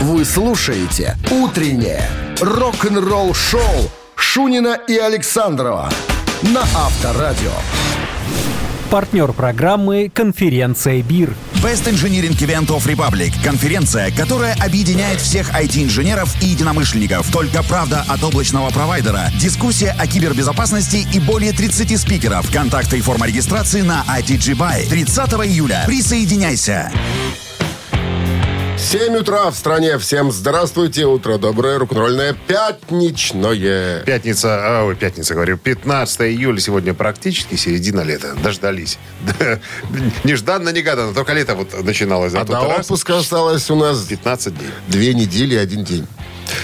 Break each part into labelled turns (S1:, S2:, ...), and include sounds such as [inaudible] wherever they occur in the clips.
S1: Вы слушаете «Утреннее рок-н-ролл-шоу» Шунина и Александрова на Авторадио.
S2: Партнер программы «Конференция БИР».
S3: Best Engineering Event of Republic – конференция, которая объединяет всех IT-инженеров и единомышленников. Только правда от облачного провайдера, дискуссия о кибербезопасности и более 30 спикеров. Контакты и форма регистрации на ITG Buy. 30 июля. Присоединяйся.
S4: 7 утра в стране. Всем здравствуйте. Утро доброе, рок-н-ролльное, пятничное.
S5: Пятница, а, ой, пятница, говорю, 15 июля сегодня практически середина лета. Дождались. Нежданно, негаданно. Только лето вот начиналось.
S4: А до отпуска осталось у нас
S5: 15 дней.
S4: Две недели и один день.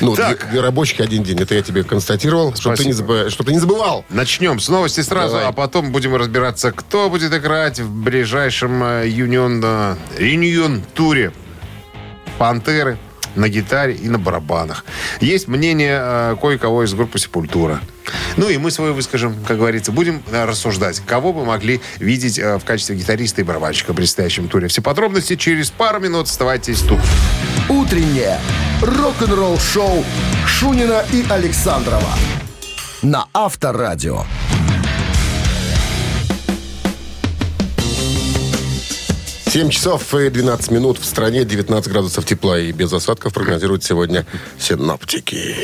S4: Ну,
S5: Так.
S4: две рабочих один день. Это я тебе констатировал, чтобы ты, не забы- чтобы ты не забывал.
S5: Начнем с новости сразу,
S4: Давай.
S5: а потом будем разбираться, кто будет играть в ближайшем э, Юнион, э, Реюнион туре Пантеры на гитаре и на барабанах. Есть мнение э, кое-кого из группы Сепультура. Ну и мы свое выскажем, как говорится. Будем э, рассуждать, кого бы могли видеть э, в качестве гитариста и барабанщика в предстоящем туре. Все подробности через пару минут. Оставайтесь тут.
S1: «Утреннее рок-н-ролл-шоу» Шунина и Александрова на Авторадио.
S4: Семь часов и 12 минут в стране, 19 градусов тепла и без осадков прогнозируют сегодня синоптики.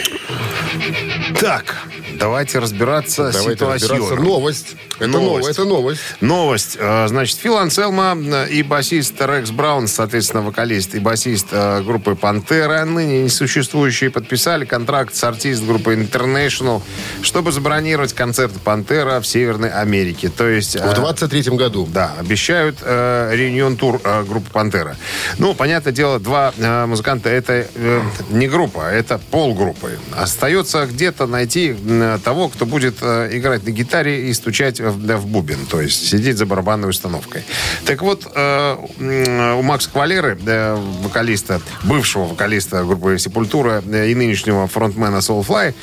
S5: Так, давайте разбираться с
S4: Давайте разбираться.
S5: ситуацией.
S4: Новость. Это
S5: Новость.
S4: Это новость.
S5: Новость. Э, Значит, Фил Анселма э, и басист Рекс Браун, соответственно, вокалист и басист э, группы «Пантера», ныне несуществующие, подписали контракт с артист группы International, чтобы забронировать концерт «Пантера» в Северной Америке. То есть...
S4: В
S5: э,
S4: 23 году.
S5: да, обещают э, реюнион тур э, группы Пантера. Ну, понятное дело, два э, музыканта это э, не группа, это полгруппы. Остается где-то найти того, кто будет э, играть на гитаре и стучать в, в бубен, то есть сидеть за барабанной установкой. Так вот, у Макса Квалеры, вокалиста, бывшего вокалиста группы Сепультура и нынешнего фронтмена Soulfly,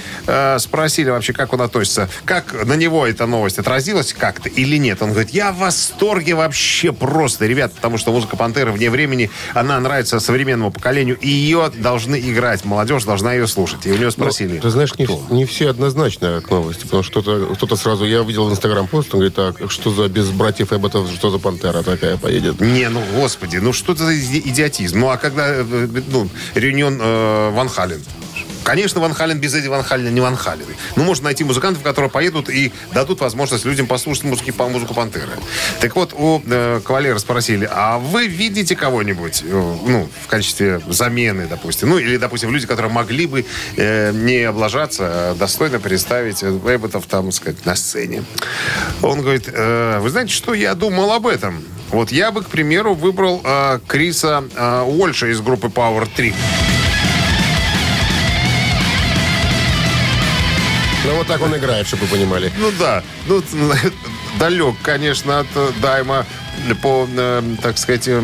S5: спросили вообще, как он относится, как на него эта новость отразилась как-то или нет. Он говорит, я в восторге вообще просто, ребят, потому что музыка Пантеры вне времени, она нравится современному поколению, и ее должны играть, молодежь должна ее слушать. И у него спросили,
S4: Ну, Ты знаешь, не,
S5: кто?
S4: не все однозначно к новости, потому что кто-то, кто-то сразу, я увидел в Инстаграм пост, он говорит, так, что за без братьев Эбботов, что за пантера такая поедет?
S5: Не, ну, господи, ну что это за иди- идиотизм? Ну, а когда, э, ну, реюнион э, Ван Хален? Конечно, Ван Хален без Эдди Ван Халена не Ван Хален. Ну, можно найти музыкантов, которые поедут и дадут возможность людям послушать музыки, по музыку Пантеры. Так вот, у э, кавалера спросили, а вы видите кого-нибудь, э, ну, в качестве замены, допустим, ну, или, допустим, люди, которые могли бы э, не облажаться, а достойно представить Эбботов, там, так сказать, на сцене. Он говорит, «Э, вы знаете, что я думал об этом? Вот я бы, к примеру, выбрал э, Криса э, Уольша из группы Power 3.
S4: Ну, вот так он играет, чтобы вы понимали.
S5: Ну да, ну [laughs] далек, конечно, от э, Дайма по, э, так сказать, э,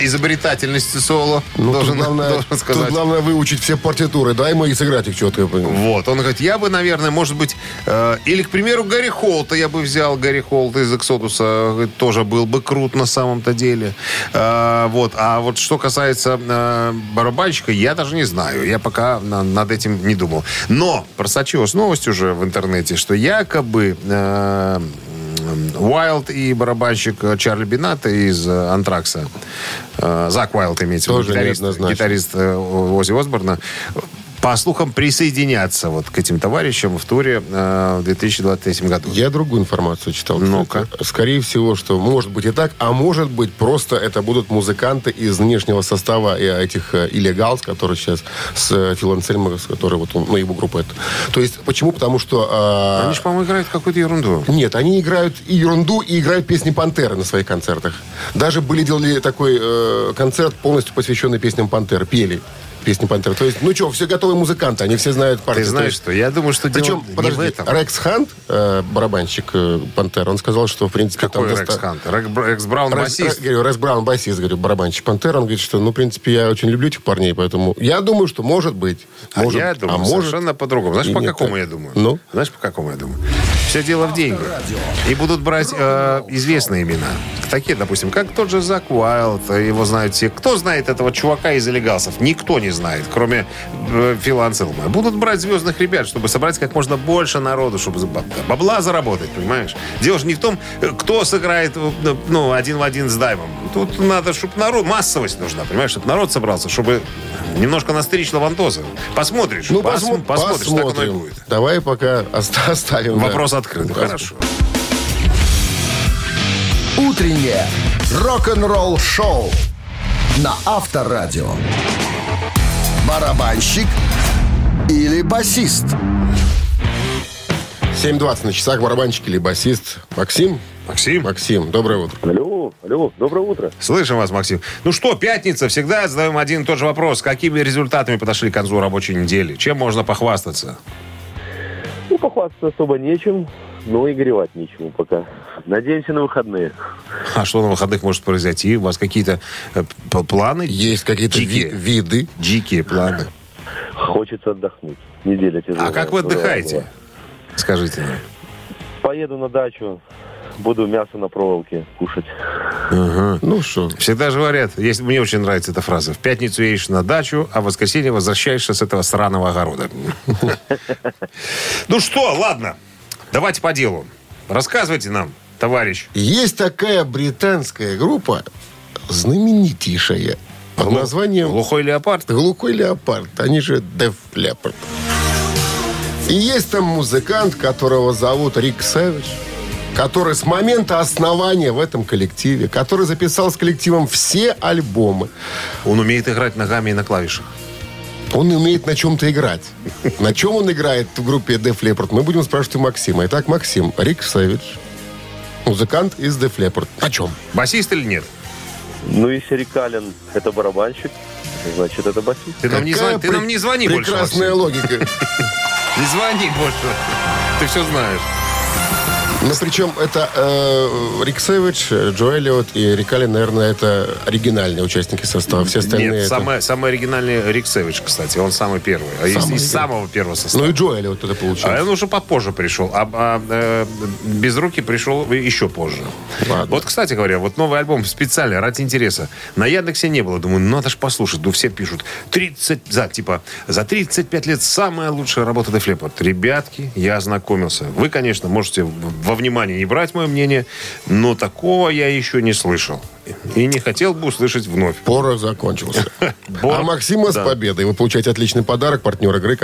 S5: изобретательности соло.
S4: Ну,
S5: должен,
S4: тут, главное, [laughs]
S5: должен
S4: тут
S5: сказать.
S4: главное выучить все партитуры, дай ему и сыграть их четко.
S5: Вот, он говорит, я бы, наверное, может быть, э, или, к примеру, Гарри Холта я бы взял, Гарри Холта из Эксодуса, тоже был бы крут на самом-то деле. Э, вот, а вот что касается э, барабанщика, я даже не знаю, я пока на- над этим не думал. Но просочилась новость уже в интернете, что якобы э, Уайлд и барабанщик э, Чарли Бината из э, Антракса, э, Зак Уайлд имеется в виду, гитарист, Оззи Осборна, по слухам, присоединятся вот к этим товарищам в туре э, в 2023 году.
S4: Я другую информацию читал.
S5: Ну-ка.
S4: Скорее всего, что может быть и так, а может быть просто это будут музыканты из нынешнего состава и этих э, Illegalс, которые сейчас с э, Фил Ансельмом, с который вот он, ну, его группа это. То есть, почему? Потому что... э,
S5: Они же, по-моему, играют какую-то ерунду.
S4: Нет, они играют и ерунду, и играют песни Пантеры на своих концертах. Даже были делали такой э, концерт, полностью посвященный песням Пантеры. Пели песни Пантеры. То есть, ну что, все готовые музыканты, они все знают партии.
S5: Ты знаешь
S4: есть-
S5: что? Я думаю, что
S4: Причем,
S5: дело не в
S4: подожди,
S5: этом.
S4: Рекс Хант, э, барабанщик э, Пантер, он сказал, что, в принципе...
S5: Какой
S4: там
S5: Рекс
S4: доста-
S5: Хант? Рек- Рекс Браун
S4: Рекс-
S5: басист.
S4: Говорю, Рекс Браун, басист, говорю, барабанщик Пантер, он говорит, что, ну, в принципе, я очень люблю этих парней, поэтому я думаю, что может быть.
S5: А
S4: Может,
S5: я думаю
S4: а может,
S5: совершенно по-другому. Знаешь, по какому
S4: так.
S5: я думаю?
S4: Ну?
S5: Знаешь, по какому я думаю? Все дело в деньгах. И будут брать э, известные имена. Такие, допустим, как тот же Зак Уайлд, его знают все. Кто знает этого чувака из «Элегасов»? Никто не знает, кроме э, Фила Анселма. Будут брать звездных ребят, чтобы собрать как можно больше народу, чтобы бабла заработать, понимаешь? Дело же не в том, кто сыграет э, ну, один в один с Даймом. Тут надо, чтобы народ, массовость нужна, понимаешь, чтобы народ собрался, чтобы немножко настричь Лавантоза. Посмотришь.
S4: Ну,
S5: пос,
S4: посмо-
S5: посмотришь,
S4: посмотрим.
S5: так оно и будет.
S4: Давай пока оста- оставим. да.
S5: Открыт. Хорошо.
S1: Утреннее рок-н-ролл-шоу на Авторадио. Барабанщик или басист?
S4: 7.20 на часах барабанщик или басист. Максим?
S5: Максим?
S4: Максим, доброе утро.
S6: Алло, алло, доброе утро.
S5: Слышим вас, Максим. Ну что, пятница, всегда задаем один и тот же вопрос. Какими результатами подошли к концу рабочей недели? Чем можно похвастаться?
S6: Ну, похвастаться особо нечем, но и горевать нечему пока. Надеемся на выходные.
S5: А что на выходных может произойти? У вас какие-то э, планы?
S4: Есть какие-то ви- виды.
S5: Дикие планы.
S6: Хочется отдохнуть. Неделя тяжелая.
S5: А как вы отдыхаете?
S6: была.
S5: Скажите нам.
S6: Поеду на дачу, буду мясо на проволоке кушать.
S4: Ну что,
S5: Всегда же говорят, если, мне очень нравится эта фраза, в пятницу едешь на дачу, а в воскресенье возвращаешься с этого сраного огорода. Ну что, ладно, давайте по делу. Рассказывайте нам, товарищ.
S4: есть такая британская группа, знаменитейшая, под названием
S5: Глухой леопард?
S4: Глухой леопард. Они же Def Leppard. И есть там музыкант, которого зовут Рик Сэвидж, который с момента основания в этом коллективе, который записал с коллективом все альбомы.
S5: Он умеет играть ногами и на клавишах.
S4: Он умеет на чем-то играть. На чем он играет в группе Def Leppard, мы будем спрашивать у Максима. Итак, Максим, Рик Сэвидж, музыкант из Def Leppard. На чем?
S5: Басист или нет?
S6: Ну, если Рикалин это барабанщик, значит, это басист.
S5: Ты нам, не, звони, ты нам не звони больше.
S4: Прекрасная логика. [laughs]
S5: Не звони больше. Ты все знаешь.
S4: Ну, причем это э, Рик Сэвидж, Джо Эллиот и Рикали, наверное, это оригинальные участники состава. Все остальные
S5: Нет,
S4: это...
S5: самый, самый оригинальный Рик Сэвидж, кстати. Он самый первый. А из,
S4: Самый
S5: из
S4: первый.
S5: самого первого состава.
S4: Ну и Джо Эллиот это
S5: А
S4: получилось.
S5: он уже попозже пришел, а, а, э, без руки пришел еще позже.
S4: Ладно.
S5: Вот, кстати говоря, вот новый альбом специально ради интереса. На Яндексе не было. Думаю, надо же послушать. Ну, все пишут. 30, за, типа, за 35 лет самая лучшая работа Leppard. Ребятки, я ознакомился. Вы, конечно, можете во внимание не брать мое мнение, но такого я еще не слышал. И не хотел бы услышать вновь.
S4: Порох закончился. [laughs] А Максима с победой. Вы получаете отличный подарок. Партнер игры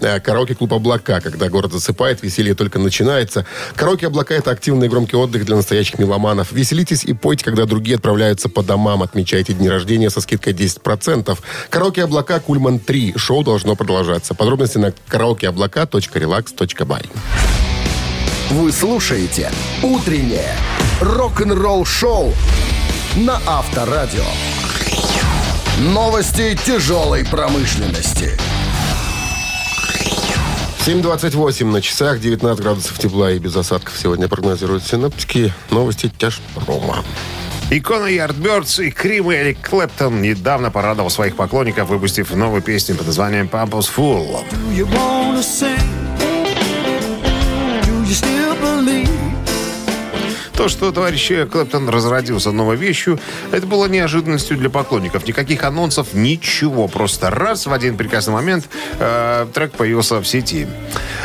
S4: э, Караоке-клуб «Облака». Когда город засыпает, веселье только начинается. Караоке «Облака» — это активный и громкий отдых для настоящих меломанов. Веселитесь и пойте, когда другие отправляются по домам. Отмечайте дни рождения со скидкой 10%. Караоке «Облака» Кульман 3. Шоу должно продолжаться. Подробности на караокеоблака.relax.by.
S1: Вы слушаете «Утреннее рок-н-ролл-шоу» на Авторадио. Новости тяжелой промышленности.
S4: 7.28 на часах, 19 градусов тепла и без осадков сегодня прогнозируют синоптики. Новости тяжпрома.
S5: Икона Yardbirds и Крим Эрик Клэптон недавно порадовал своих поклонников, выпустив новую песню под названием «Pampers Full». То, что товарищ Клэптон разродился новой вещью, это было неожиданностью для поклонников. Никаких анонсов, ничего. Просто раз в один прекрасный момент э, трек появился в сети.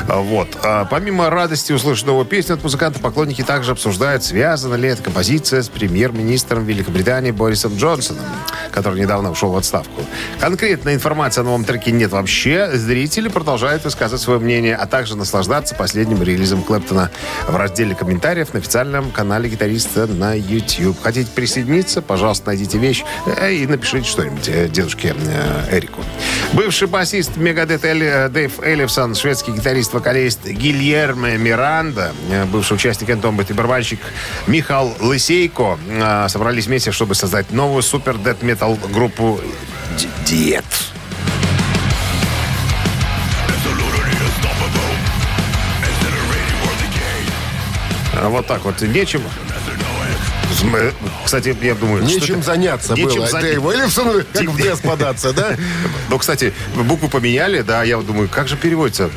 S5: Вот. А помимо радости услышать новую песню от музыканта, поклонники также обсуждают, связана ли эта композиция с премьер-министром Великобритании Борисом Джонсоном, который недавно ушел в отставку. Конкретной информации о новом треке нет вообще. Зрители продолжают высказывать свое мнение, а также наслаждаться последним релизом Клэптона в разделе комментариев на официальном канале гитариста на YouTube. Хотите присоединиться? Пожалуйста, найдите вещь э, и напишите что-нибудь э, дедушке э, Эрику. Бывший басист Мегадет Элли- Дэйв Эллифсон, шведский гитарист-вокалист Гильермо Миранда, бывший участник Энтомбет и барабанщик Михал Лысейко собрались вместе, чтобы создать новую супер дед метал группу Д- Диет. А Вот так вот. Нечем. Кстати, я думаю...
S4: Нечем заняться
S5: Нечем
S4: было.
S5: заня-
S4: Дэйву Эллифсону, как в податься, да?
S5: Ну, кстати, букву поменяли, да, я думаю, как же переводится?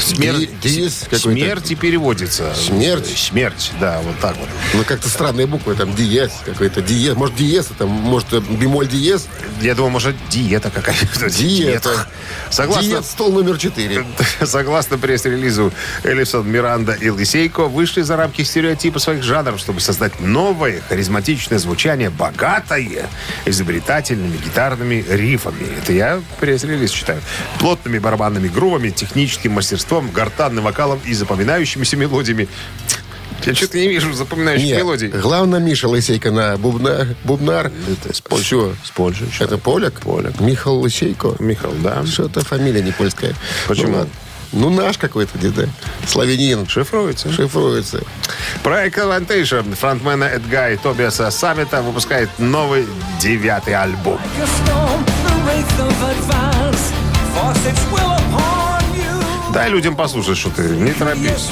S5: Смерть,
S4: Ди- диез
S5: смерть и переводится.
S4: Смерть?
S5: Смерть, да, вот так вот.
S4: Ну, как-то странные буквы, там, диез какой-то, диез, может, диез, там, может, э, бемоль диез,
S5: Я думаю, может, диета какая-то.
S4: диета.
S5: Согласно,
S4: Диез, стол номер четыре. [laughs]
S5: Согласно пресс-релизу, Элисон, Миранда и Лисейко вышли за рамки стереотипа своих жанров, чтобы создать новое, харизматичное звучание, богатое, изобретательными гитарными рифами. Это я пресс-релиз читаю. Плотными барабанными грувами, техническим мастерством, гортанным вокалом и запоминающимися мелодиями. Я что-то не вижу запоминающих
S4: Нет,
S5: мелодий.
S4: главное, Миша Лысейко на бубна, бубнар.
S5: Это с Польши.
S4: Чё?
S5: С Польши. чё?
S4: Это поляк?
S5: Поляк.
S4: Михаил Лысейко.
S5: Михаил, да.
S4: Что-то фамилия не польская.
S5: Почему?
S4: Ну. Ну, наш какой-то где-то. Славянин.
S5: Шифруется.
S4: Шифруется.
S5: Проект Avantation фронтмена Эдга и Тобиаса Саммита выпускает новый девятый альбом.
S7: Your
S5: Дай людям послушать, что ты не торопись.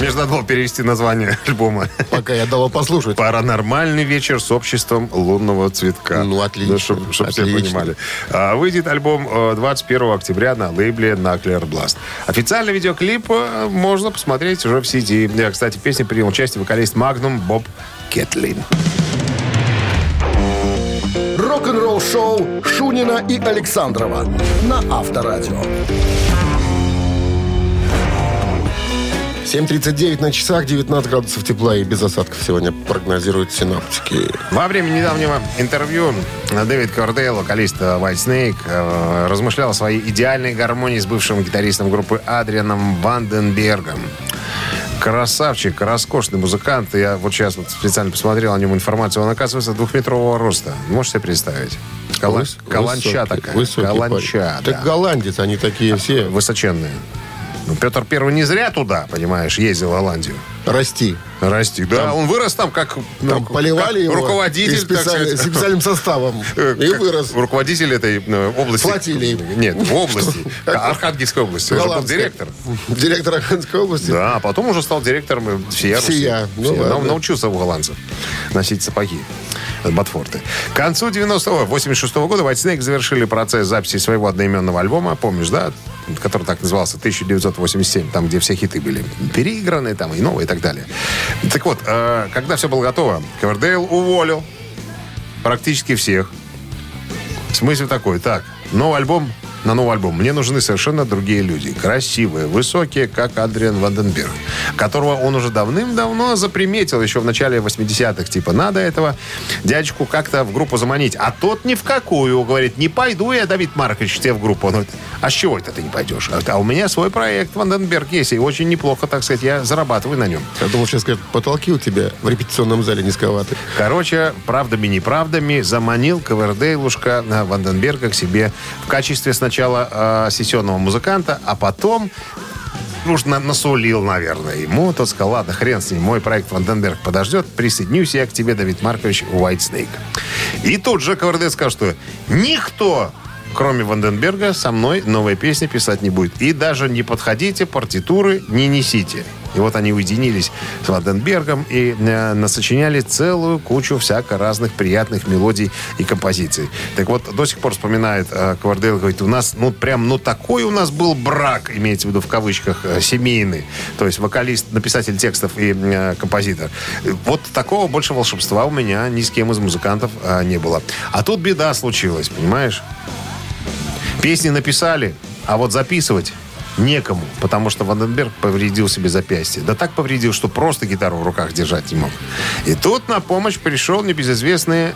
S5: Мне же надо было перевести название [laughs] альбома.
S4: Пока я дал послушать.
S5: Паранормальный вечер с обществом лунного цветка.
S4: Ну, отлично,
S5: чтобы все
S4: отлично.
S5: понимали. А, выйдет альбом э, 21 октября на лейбле Nuclear Blast. Официальный видеоклип э, можно посмотреть уже в сети. Я, кстати, в песне принял участие вокалист Magnum Боб Кетлин.
S1: Рок-н-ролл шоу Шунина и Александрова на Авторадио.
S4: 7.39 на часах, 19 градусов тепла и без осадков сегодня прогнозируют синаптики.
S5: Во время недавнего интервью Дэвид Кордейл, вокалист White Snake, э, размышлял о своей идеальной гармонии с бывшим гитаристом группы Адрианом Ванденбергом. Красавчик, роскошный музыкант. Я вот сейчас вот специально посмотрел о нем информацию. Он, оказывается, двухметрового роста. Можете себе представить? Кала-
S4: Выс-
S5: Каланча
S4: высокий,
S5: такая.
S4: высокий
S5: Каланча,
S4: парень.
S5: да.
S4: Так голландец, они такие все.
S5: Высоченные. Ну, Петр Первый не зря туда, понимаешь, ездил в Голландию.
S4: Расти.
S5: Расти. Да, он вырос там как,
S4: Там
S5: ну,
S4: поливали
S5: как
S4: его
S5: руководитель, так сказать.
S4: специальным составом. [laughs] И вырос.
S5: Руководитель этой э, области.
S4: Флотилии.
S5: Нет, в области. [laughs] Архангельской области. Он был директор.
S4: Директор Архангельской области.
S5: Да, а потом уже стал директором э, всея Руси.
S4: Всея. Ну,
S5: Всея.
S4: ладно.
S5: Нау- Научился у голландцев носить сапоги. э, Ботфорты. К концу 90-го, 86-го года White Snake завершили процесс записи своего одноименного альбома, помнишь, да? Который так назывался 1987, там, где все хиты были переиграны, там, и новые, и так далее. Так вот, э, когда все было готово, Ковердейл уволил практически всех. Смысл такой, так, новый альбом на новый альбом. Мне нужны совершенно другие люди. Красивые, высокие, как Адриан Ванденберг, которого он уже давным-давно заприметил, еще в начале 80-х. Типа, надо этого дядечку как-то в группу заманить. А тот ни в какую. Говорит, не пойду я, Давид Маркович, тебе в группу. Он говорит, а с чего это ты не пойдешь? А у меня свой проект Ванденберг есть, и очень неплохо, так сказать, я зарабатываю на нем.
S4: Я думал, сейчас скажут, потолки у тебя в репетиционном зале низковаты.
S5: Короче, правдами-неправдами заманил Ковердейлушка на Ванденберга к себе в качестве сначала э, сессионного музыканта, а потом уж на- насулил, наверное, ему. Тот сказал, ладно, хрен с ним, мой проект Ванденберг подождет, присоединюсь я к тебе, Давид Маркович, White Snake. И тут же Ковердейл сказал, что никто кроме Ванденберга, со мной новые песни писать не будет. И даже не подходите, партитуры не несите. И вот они уединились с Ванденбергом и э, насочиняли целую кучу всяко разных приятных мелодий и композиций. Так вот, до сих пор вспоминает э, Квардейл, говорит, у нас, ну, прям, ну, такой у нас был брак, имеется в виду в кавычках, э, семейный. То есть вокалист, написатель текстов и э, композитор. Вот такого больше волшебства у меня ни с кем из музыкантов э, не было. А тут беда случилась, понимаешь? Песни написали, а вот записывать некому, потому что Ванденберг повредил себе запястье. Да так повредил, что просто гитару в руках держать не мог. И тут на помощь пришел небезызвестный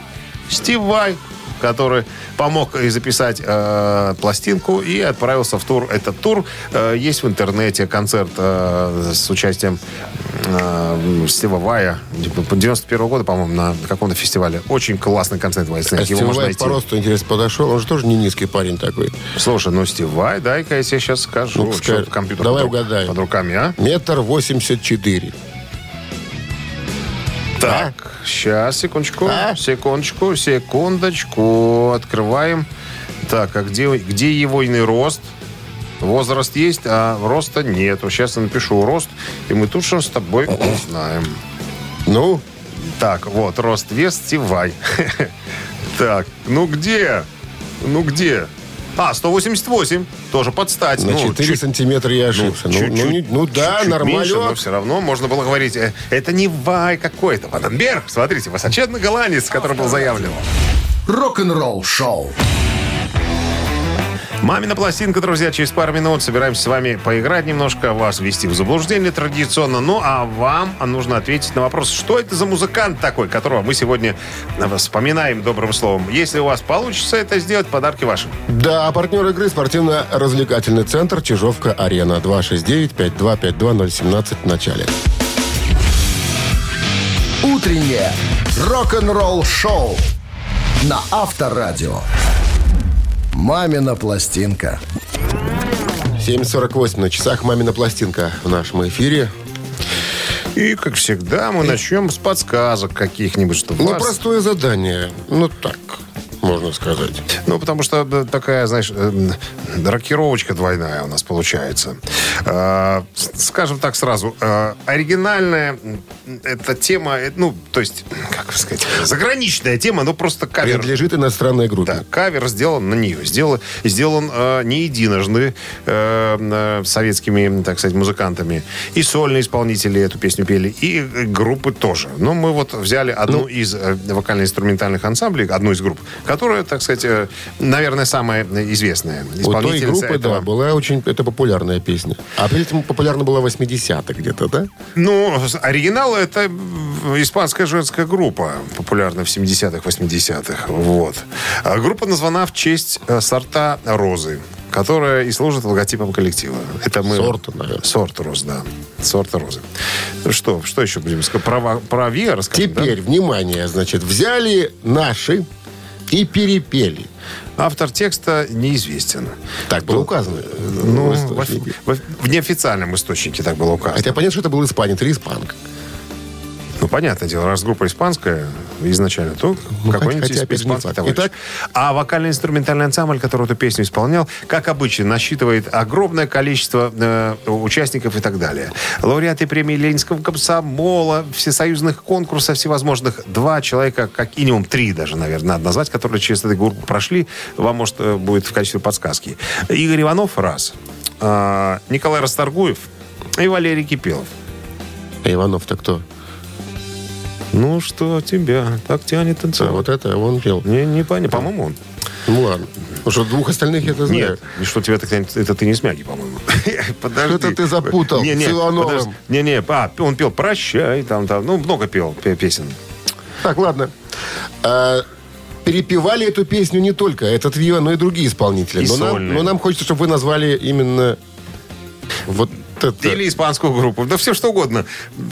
S5: Стив Вай, который помог и записать э, пластинку и отправился в тур. Этот тур э, есть в интернете, концерт э, с участием э, Стива Вая 91 года, по-моему, на каком-то фестивале. Очень классный концерт Snake.
S4: А
S5: Его можно
S4: Вай
S5: найти.
S4: по росту, интересно, подошел. Он же тоже не низкий парень такой.
S5: Слушай, ну Стив Вай, дай-ка я тебе сейчас скажу.
S4: Ну, скажи.
S5: компьютер
S4: Давай
S5: под,
S4: угадаем.
S5: под руками, а?
S4: Метр восемьдесят четыре.
S5: Так, сейчас, секундочку,
S4: А?
S5: секундочку, секундочку. Открываем. Так, а где, где его иный рост? Возраст есть, а роста нет. Сейчас я напишу рост, и мы тут же с тобой узнаем.
S4: Ну,
S5: Так, вот, рост, вес, Стив Вай. [laughs] Так, ну где? Ну где? А, 188. Тоже подстать.
S4: На
S5: ну,
S4: 4
S5: чуть-
S4: сантиметра я ошибся. Ну,
S5: чуть-чуть-
S4: ну, не- ну да,
S5: чуть-чуть
S4: нормально.
S5: меньше, но все равно можно было говорить, э, это не Вай какой-то. Ванденберг, смотрите, высоченный голландец, который был заявлен.
S1: Рок-н-ролл шоу.
S5: Мамина пластинка, друзья, через пару минут собираемся с вами поиграть немножко, вас ввести в заблуждение традиционно. Ну, а вам нужно ответить на вопрос, что это за музыкант такой, которого мы сегодня э, вспоминаем добрым словом. Если у вас получится это сделать, подарки ваши.
S4: Да, партнер игры спортивно-развлекательный центр Чижовка-Арена. 269-5252-017 в начале.
S1: Утреннее рок-н-ролл шоу на Авторадио. Мамина пластинка.
S4: 7.48 на часах «Мамина пластинка» в нашем эфире.
S5: И, как всегда, мы начнем с подсказок каких-нибудь, чтобы
S4: Ну,
S5: вас...
S4: простое задание. Ну, так, можно сказать.
S5: Ну, потому что такая, знаешь, э, рокировочка двойная у нас получается. С- Скажем так сразу, э, оригинальная эта тема, э, ну, то есть, как сказать, заграничная тема, но просто кавер.
S4: Принадлежит иностранной группе.
S5: Да, кавер сделан на нее. Сделан, сделан не единожды э, советскими, так сказать, музыкантами. И сольные исполнители эту песню пели, и группы тоже. Но мы вот взяли одну
S4: Ну.
S5: из вокально-инструментальных ансамблей, одну из групп, которая, так сказать, э, наверное, самая известная
S4: У той
S5: исполнительница
S4: группы,
S5: этого.
S4: да, была очень это популярная песня. А при этом популярна была в 80-х где-то, да?
S5: Ну, оригинал это испанская женская группа, популярная в 70-х, 80-х. Вот. А группа названа в честь э, сорта розы, которая и служит логотипом коллектива. Это мы...
S4: Сорта, наверное.
S5: Сорт роз, да. Сорта розы. Что, что еще будем сказать? Про, про Виа расскажем, да?
S4: Теперь, внимание, значит, взяли наши и перепели.
S5: Автор текста неизвестен.
S4: Так было указано.
S5: Ну,
S4: в
S5: в, в неофициальном источнике так было указано.
S4: Хотя понятно, что это был испанец или испанка.
S5: Ну, понятное дело, раз группа испанская изначально, то какой-нибудь
S4: хотя,
S5: испанский товарищ.
S4: Итак?
S5: А вокально-инструментальный ансамбль, который эту песню исполнял, как обычно, насчитывает огромное количество э, участников и так далее. Лауреаты премии Ленинского комсомола, всесоюзных конкурсов всевозможных. Два человека, как минимум три даже, наверное, надо назвать, которые через эту группу прошли. Вам, может, э, будет в качестве подсказки. Игорь Иванов, раз. А, Николай Расторгуев и Валерий Кипелов.
S4: А Иванов-то кто?
S5: Ну что тебя так тянет
S4: А,
S5: танцевать?
S4: вот это он пел.
S5: Не, не понятно. По-моему, он.
S4: Ну ладно. Потому что двух остальных я это знаю.
S5: Нет, и что тебя так тянет, это ты не смяги, по-моему. [laughs] Подожди.
S4: Что-то ты запутал
S5: Не, не,
S4: с Ивановым.
S5: подожди. Не, не, а, он пел «Прощай», там, там, ну, много пел пе- песен.
S4: Так, ладно. А, перепевали эту песню не только этот Вива, но и другие исполнители.
S5: И
S4: но, нам, но нам хочется, чтобы вы назвали именно вот это.
S5: Или испанскую группу. Да все что угодно.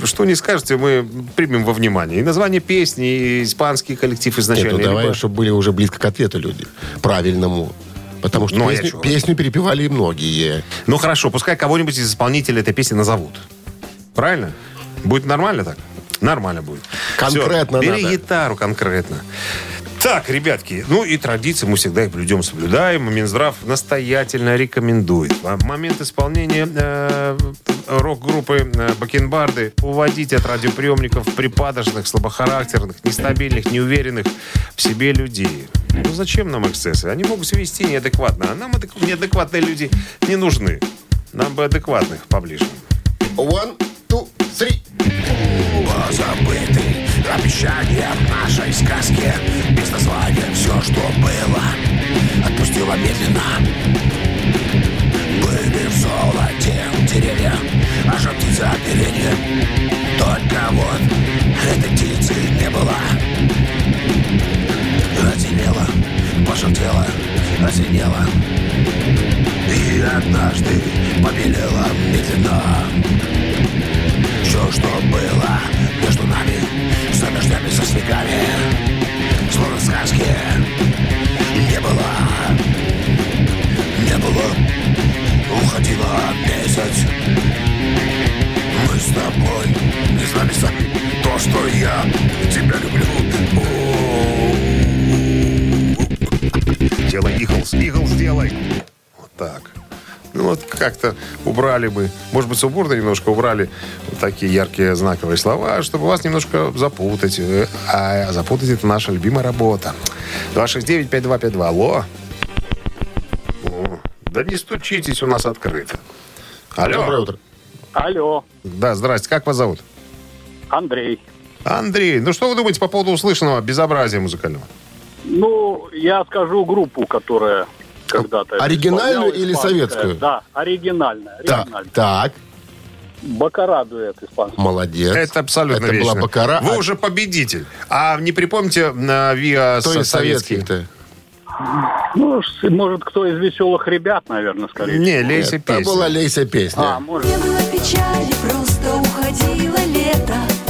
S5: Что не скажете, мы примем во внимание. И название песни, и испанский коллектив
S4: Нет,
S5: изначально.
S4: ну давай,
S5: либо-
S4: чтобы были уже близко к ответу люди. Правильному. Потому что
S5: Ну, а
S4: песню, песню перепевали и многие.
S5: Ну хорошо, пускай кого-нибудь из исполнителей этой песни назовут. Правильно? Будет нормально так? Нормально будет.
S4: Конкретно
S5: Всё, бери
S4: надо.
S5: гитару конкретно. Так, ребятки, ну и традиции мы всегда их блюдем, соблюдаем. Минздрав настоятельно рекомендует. В момент исполнения э, рок-группы э, Бакенбарды уводить от радиоприемников припадочных, слабохарактерных, нестабильных, неуверенных в себе людей. Ну зачем нам эксцессы? Они могут себя вести неадекватно, а нам адек- неадекватные люди не нужны. Нам бы адекватных поближе.
S4: One, two, three.
S8: Позабыты обещания в нашей сказке. Без названия все, что было Отпустила медленно. Были в золоте деревья А же птица оперение Только вот этой птицы не было. Отелела, пожелтела, осенела И однажды побелела медленно все, что было между нами За дождями, за снегами. Словно в сказке Не было. Не было. Уходила месяц. Мы с тобой Не знали сами То, что я тебя люблю.
S5: Делай Иглс, Иглс делай. Вот так. Ну вот как-то убрали бы, может быть, субурно немножко убрали вот такие яркие знаковые слова, чтобы вас немножко запутать. А запутать это наша любимая работа. 269-5252. Алло. О, Да не стучитесь, у нас открыто. Алло.
S4: Доброе утро.
S9: Алло,
S5: Да, здрасте. Как вас зовут?
S9: Андрей.
S5: Андрей, ну что вы думаете по поводу услышанного безобразия музыкального?
S9: Ну, я скажу группу, которая когда-то...
S4: Оригинальную или советскую?
S9: Да, оригинальная. Оригинальная.
S4: так,
S9: Бакара дуэт испанский.
S4: молодец.
S5: Это абсолютно
S4: Это была. Бакара.
S5: Вы
S4: а
S5: уже победитель. А не припомните на ВИА
S4: кто из
S5: советский?
S4: советских-то?
S9: Ну, может, кто из веселых ребят, наверное, скорее
S5: Не. Лейся
S4: Это
S5: песня.
S4: была Лейся песня.
S9: А, может.
S10: Не было печали.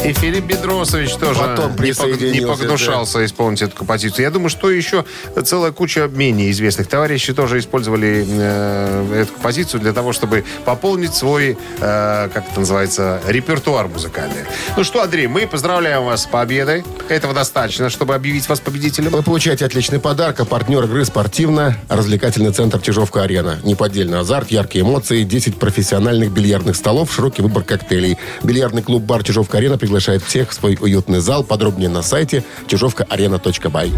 S5: И Филипп Бедросович тоже
S4: Потом
S5: не, пог- не погнушался исполнить эту композицию. Я думаю, что еще целая куча менее известных товарищей тоже использовали э, эту композицию для того, чтобы пополнить свой, э, как это называется, репертуар музыкальный. Ну что, Андрей, мы поздравляем вас с победой. Этого достаточно, чтобы объявить вас победителем.
S4: Вы получаете отличный подарок, а партнер игры спортивно-развлекательный центр Чижовка-Арена. Неподдельный азарт, яркие эмоции, 10 профессиональных бильярдных столов, широкий выбор коктейлей. Бильярдный клуб-бар Чижовка-Арена приглашает всех в свой уютный зал. Подробнее на сайте чижовкаарена.бай.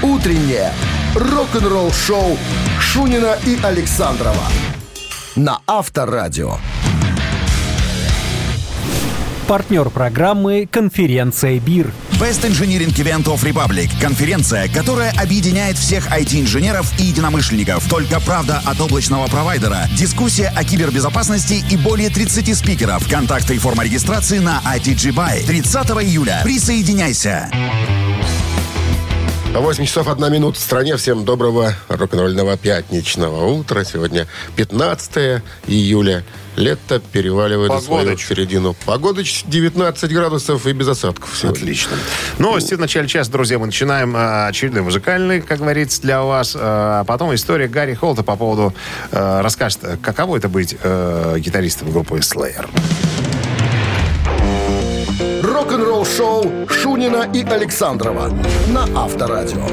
S1: Утреннее рок-н-ролл-шоу Шунина и Александрова на Авторадио.
S2: Партнер программы «Конференция БИР».
S3: Best Engineering Event of Republic. Конференция, которая объединяет всех IT-инженеров и единомышленников. Только правда от облачного провайдера. Дискуссия о кибербезопасности и более 30 спикеров. Контакты и форма регистрации на ITG Buy. 30 июля. Присоединяйся.
S4: 8 часов 1 минута в стране. Всем доброго рок-н-ролльного пятничного утра. Сегодня 15 июля. Лето переваливает за свою
S5: Погодыч.
S4: середину. Погодыч 19 градусов и без осадков. сегодня.
S5: Отлично. Новости в начале часа, друзья. Мы начинаем а, очередной музыкальный, как говорится, для вас. А потом история Гарри Холта по поводу... а, расскажет, каково это быть а, гитаристом группы Slayer.
S1: Рок-н-ролл-шоу Шунина и Александрова на Авторадио.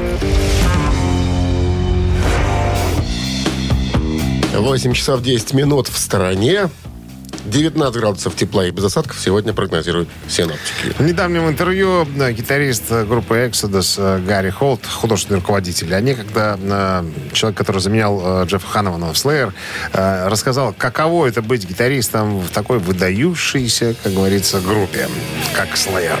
S4: 8 часов 10 минут в стороне. 19 градусов тепла и без осадков сегодня прогнозируют синоптики.
S5: В недавнем интервью э, гитарист э, группы Exodus э, Гарри Холт, художественный руководитель, а некогда человек, который заменял Джеффа Ханнамана в Slayer, рассказал, каково это быть гитаристом в такой выдающейся, как говорится, группе, как Slayer.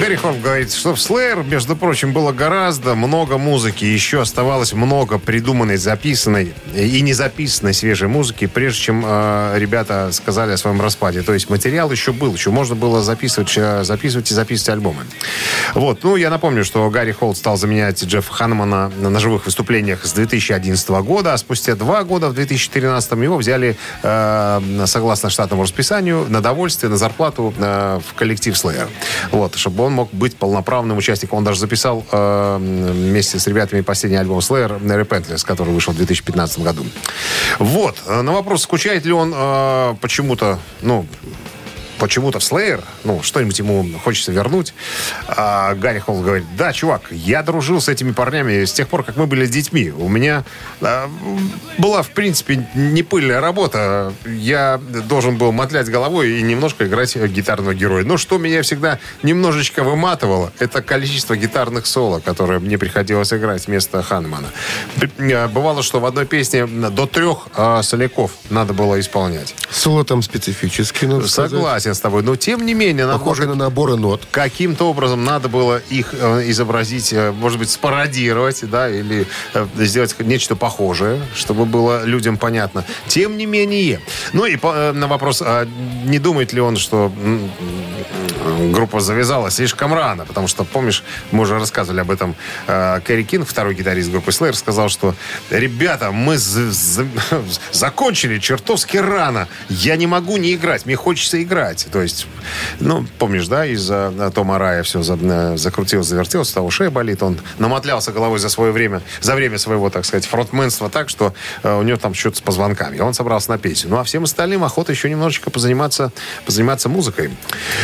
S5: Гарри Холт говорит, что в Slayer, между прочим, было гораздо много музыки. Еще оставалось много придуманной, записанной и не записанной свежей музыки, прежде чем э, ребята сказали о своем распаде. То есть материал еще был, еще можно было записывать, э, записывать и записывать альбомы. Вот. Ну, я напомню, что Гарри Холт стал заменять Джеффа Ханнамана на, живых выступлениях с 2011 года, а спустя два года, в 2013 его взяли, э, согласно штатному расписанию, на довольствие, на зарплату э, в коллектив Slayer. Вот, чтобы он мог быть полноправным участником. Он даже записал э, вместе с ребятами последний альбом Slayer Repentless, который вышел в 2015 году. Вот. Э, На вопрос, скучает ли он э, почему-то, ну, почему-то в Slayer, ну, что-нибудь ему хочется вернуть. А Гарри Холл говорит, да, чувак, я дружил с этими парнями с тех пор, как мы были детьми. У меня а, была, в принципе, не пыльная работа. Я должен был мотлять головой и немножко играть гитарного героя. Но что меня всегда немножечко выматывало, это количество гитарных соло, которые мне приходилось играть вместо Ханмана. Бывало, что в одной песне до трех а, соляков надо было исполнять.
S4: Соло там специфический, надо сказать.
S5: Согласен с тобой, но тем не менее...
S4: Похоже на наборы нот.
S5: Каким-то образом надо было их э, изобразить, э, может быть, спародировать, да, или э, сделать нечто похожее, чтобы было людям понятно. Тем не менее. Ну и по- э, на вопрос, а не думает ли он, что группа завязалась слишком рано, потому что, помнишь, мы уже рассказывали об этом, э, Кэрри Кинг, второй гитарист группы Slayer, сказал, что ребята, мы закончили чертовски рано, я не могу не играть, мне хочется играть. То есть, ну, помнишь, да, из-за Тома Рая все за- э, закрутилось, завертелось, того шея болит, он намотлялся головой за свое время, за время своего, так сказать, фронтменства так, что э, у него там что-то с позвонками. Он собрался на песню. Ну, а всем остальным охота еще немножечко позаниматься, позаниматься музыкой.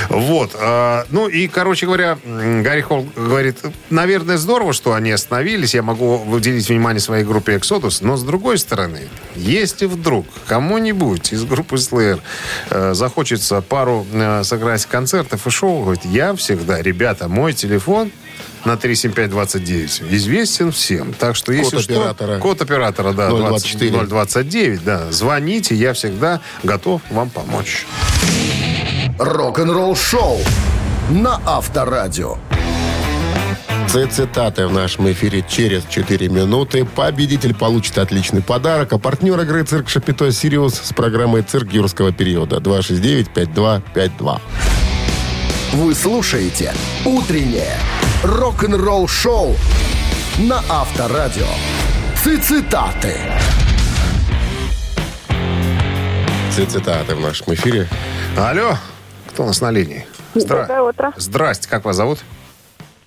S5: Вот. э, ну, и, короче говоря, Гарри Холл говорит, наверное, здорово, что они остановились, я могу уделить внимание своей группе Exodus, но, с другой стороны, если вдруг кому-нибудь из группы Slayer э, захочется пару пару э, сыграть концертов и шоу. Говорит, я всегда, ребята, мой телефон на 37529 известен всем. Так что если
S4: Код
S5: что...
S4: оператора.
S5: Код оператора, да.
S4: 024.
S5: 20 029, да. Звоните, я всегда готов вам помочь.
S1: Рок-н-ролл шоу на Авторадио.
S4: Цитаты в нашем эфире через 4 минуты. Победитель получит отличный подарок. А партнер игры «Цирк Шапито Сириус» с программой «Цирк юрского периода» 269-5252.
S1: Вы слушаете «Утреннее рок-н-ролл-шоу» на Авторадио. Цитаты.
S4: Цитаты в нашем эфире.
S5: Алло, кто у нас на линии?
S11: Доброе утро.
S5: Здрасте, как вас зовут?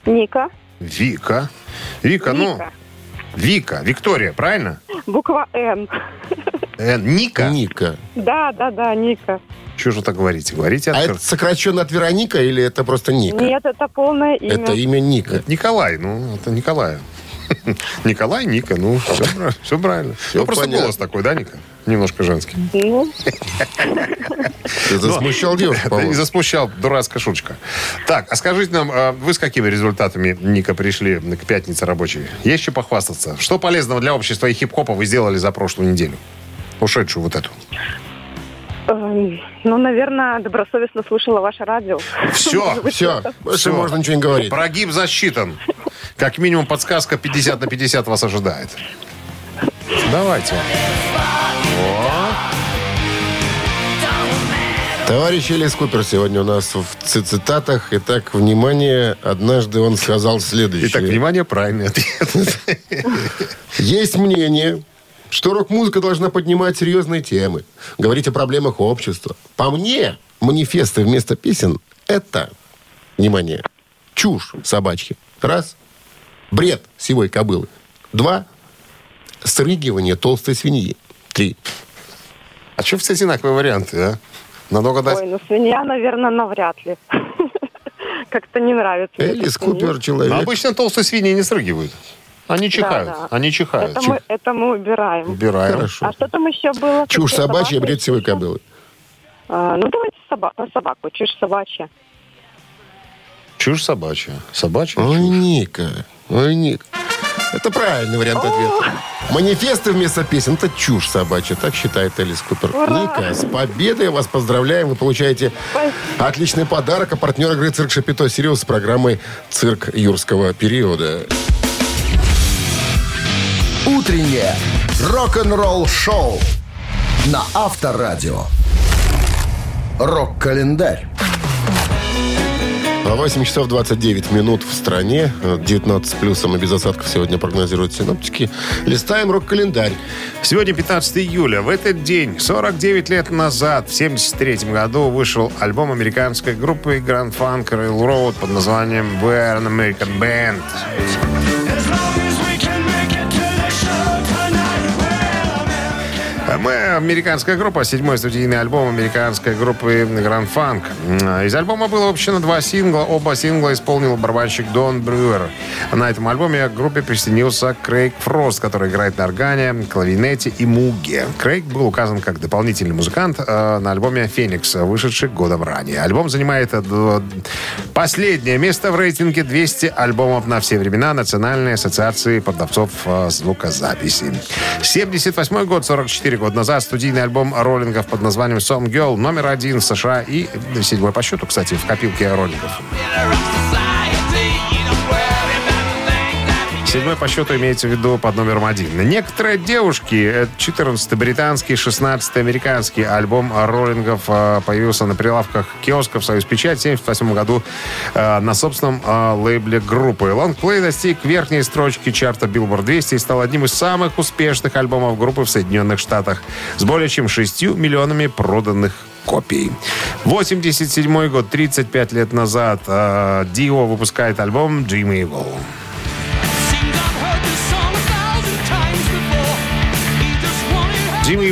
S11: Ника.
S5: Вика. Вика, ну...
S11: Вика.
S5: Виктория, правильно?
S11: Буква Н.
S5: Э, Ника?
S4: Ника.
S11: Да, да, да, Ника.
S5: Что же так говорите? Говорите
S4: А
S5: открыто.
S4: это сокращенно от Вероника или это просто Ника?
S11: Нет, это полное имя.
S4: Это имя Ника.
S5: Это Николай, ну, это Николай. [laughs] Николай, Ника, ну, все, правильно.
S4: Всё
S5: ну, просто
S4: понятно.
S5: голос такой, да, Ника? Немножко женский.
S11: Ну,
S4: Ты засмущал девушку,
S5: Не
S4: по-моему.
S5: засмущал, дурацкая шуточка. Так, а скажите нам, а вы с какими результатами, Ника, пришли к пятнице рабочей? Есть что похвастаться? Что полезного для общества и хип-хопа вы сделали за прошлую неделю? Ушедшую вот эту.
S11: эм, ну, наверное, добросовестно слушала ваше радио.
S5: Все,
S4: Все, больше можно ничего не говорить.
S5: Прогиб засчитан. Как минимум подсказка 50 на 50 вас ожидает. Давайте.
S4: Товарищ Элис Купер сегодня у нас в ци- цитатах. Итак, внимание, однажды он сказал следующее.
S5: Итак, внимание, правильный ответ.
S4: Есть мнение, что рок-музыка должна поднимать серьезные темы, говорить о проблемах общества. По мне, манифесты вместо песен – это, внимание, чушь собачки. Раз. Бред сивой кобылы. Два. Срыгивание толстой свиньи. Три.
S5: А что все одинаковые варианты, а? Надо угадать.
S11: Ой, ну, свинья, наверное, навряд ли. [laughs] Как-то не нравится.
S4: Элис. Купер
S5: Но
S4: человек.
S5: обычно толстые свиньи не срыгивают. Они чихают.
S11: да.
S5: Они чихают.
S11: Это мы, это мы убираем.
S5: Убираем.
S4: Хорошо.
S11: А что там еще было?
S4: Чушь собачья, бред сивой кобылы.
S11: А, ну, давайте соба- про собаку. Чушь собачья.
S5: Чушь собачья. Собачья
S4: Ой,
S5: чушь.
S4: Ника. Ой, Ник. Это правильный вариант ответа. Манифесты вместо песен – это чушь собачья, так считает Элис Купер.
S11: Ура!
S4: Ника, с победой вас поздравляем. Вы получаете
S11: Спасибо.
S4: отличный подарок. А партнер игры «Цирк Шапито Сириус» с программой «Цирк юрского периода».
S1: Утреннее рок-н-ролл-шоу на Авторадио. Рок-календарь.
S4: А 8 часов 29 минут в стране. 19 с плюсом и без осадков сегодня прогнозируют синоптики. Листаем рок-календарь.
S5: Сегодня 15 июля. В этот день, 49 лет назад, в 1973 году, вышел альбом американской группы Grand Funk Railroad под названием We're an American Band. Мы американская группа, седьмой студийный альбом американской группы Grand Funk. Из альбома было выпущено два сингла. Оба сингла исполнил барабанщик Дон Брюер. На этом альбоме к группе присоединился Крейг Фрост, который играет на органе, клавинете и муге. Крейг был указан как дополнительный музыкант э, на альбоме «Феникс», вышедший годом ранее. Альбом занимает э, последнее место в рейтинге 200 альбомов на все времена Национальной ассоциации продавцов э, звукозаписи. 78 год, 44 года назад, студийный альбом роллингов под названием «Some Girl» номер один в США и седьмой по счету, кстати, в копилке роллингов. Седьмой по счету имеется в виду под номером один. Некоторые девушки, 14 британский, 16 американский альбом роллингов э, появился на прилавках киосков «Союз Печать» в 1978 году э, на собственном э, лейбле группы. Лонгплей достиг верхней строчки чарта Billboard 200 и стал одним из самых успешных альбомов группы в Соединенных Штатах с более чем 6 миллионами проданных копий. 87 год, 35 лет назад, Дио выпускает альбом «Dream Evil».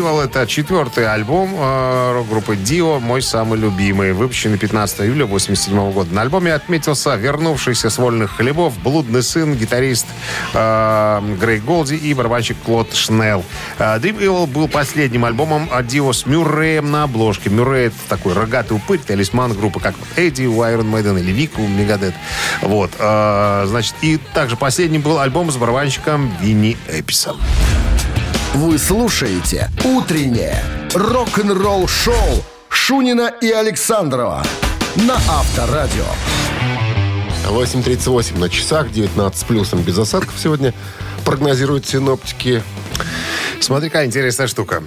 S5: Evil это четвертый альбом э, рок-группы Dio, мой самый любимый, выпущенный 15 июля 87 года. На альбоме отметился вернувшийся с вольных хлебов блудный сын, гитарист э, Грей Голди и барабанщик Клод Шнелл. Э, Dream Evil был последним альбомом Dio с Мюрреем на обложке. Мюррей это такой рогатый упырь, талисман группы, как Эдди у Iron Maiden или Вик у Мегадет. Вот. э, значит, и также последним был альбом с барабанщиком Винни Эписом.
S1: Вы слушаете «Утреннее рок-н-ролл-шоу» Шунина и Александрова на Авторадио.
S4: 8.38 на часах, 19 с плюсом без осадков сегодня прогнозируют синоптики.
S5: Смотри, какая интересная штука.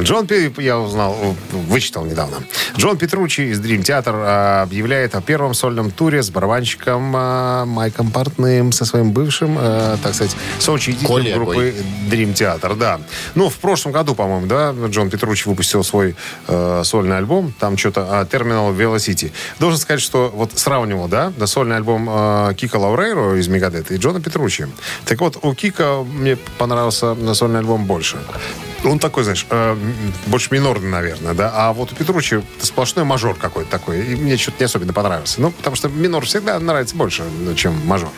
S5: Джон я узнал, вычитал недавно. Джон Петручи из Dream Theater а, объявляет о первом сольном туре с барабанщиком а, Майком Портным со своим бывшим, а, так сказать, соучредителем группы Dream Theater, да. Ну, в прошлом году, по-моему, да, Джон Петручи выпустил свой э, сольный альбом, там что-то Terminal Velocity. Должен сказать, что вот сравнивал, да, да сольный альбом э, Кика Лаурейро из Мегадета и Джона Петручи. Так вот, у Кика мне понравился на сольный альбом больше. Он такой, знаешь, э, больше минорный, наверное, да. А вот у Петручи сплошной мажор какой-то такой. И мне что-то не особенно понравился. Ну, потому что минор всегда нравится больше, чем мажор.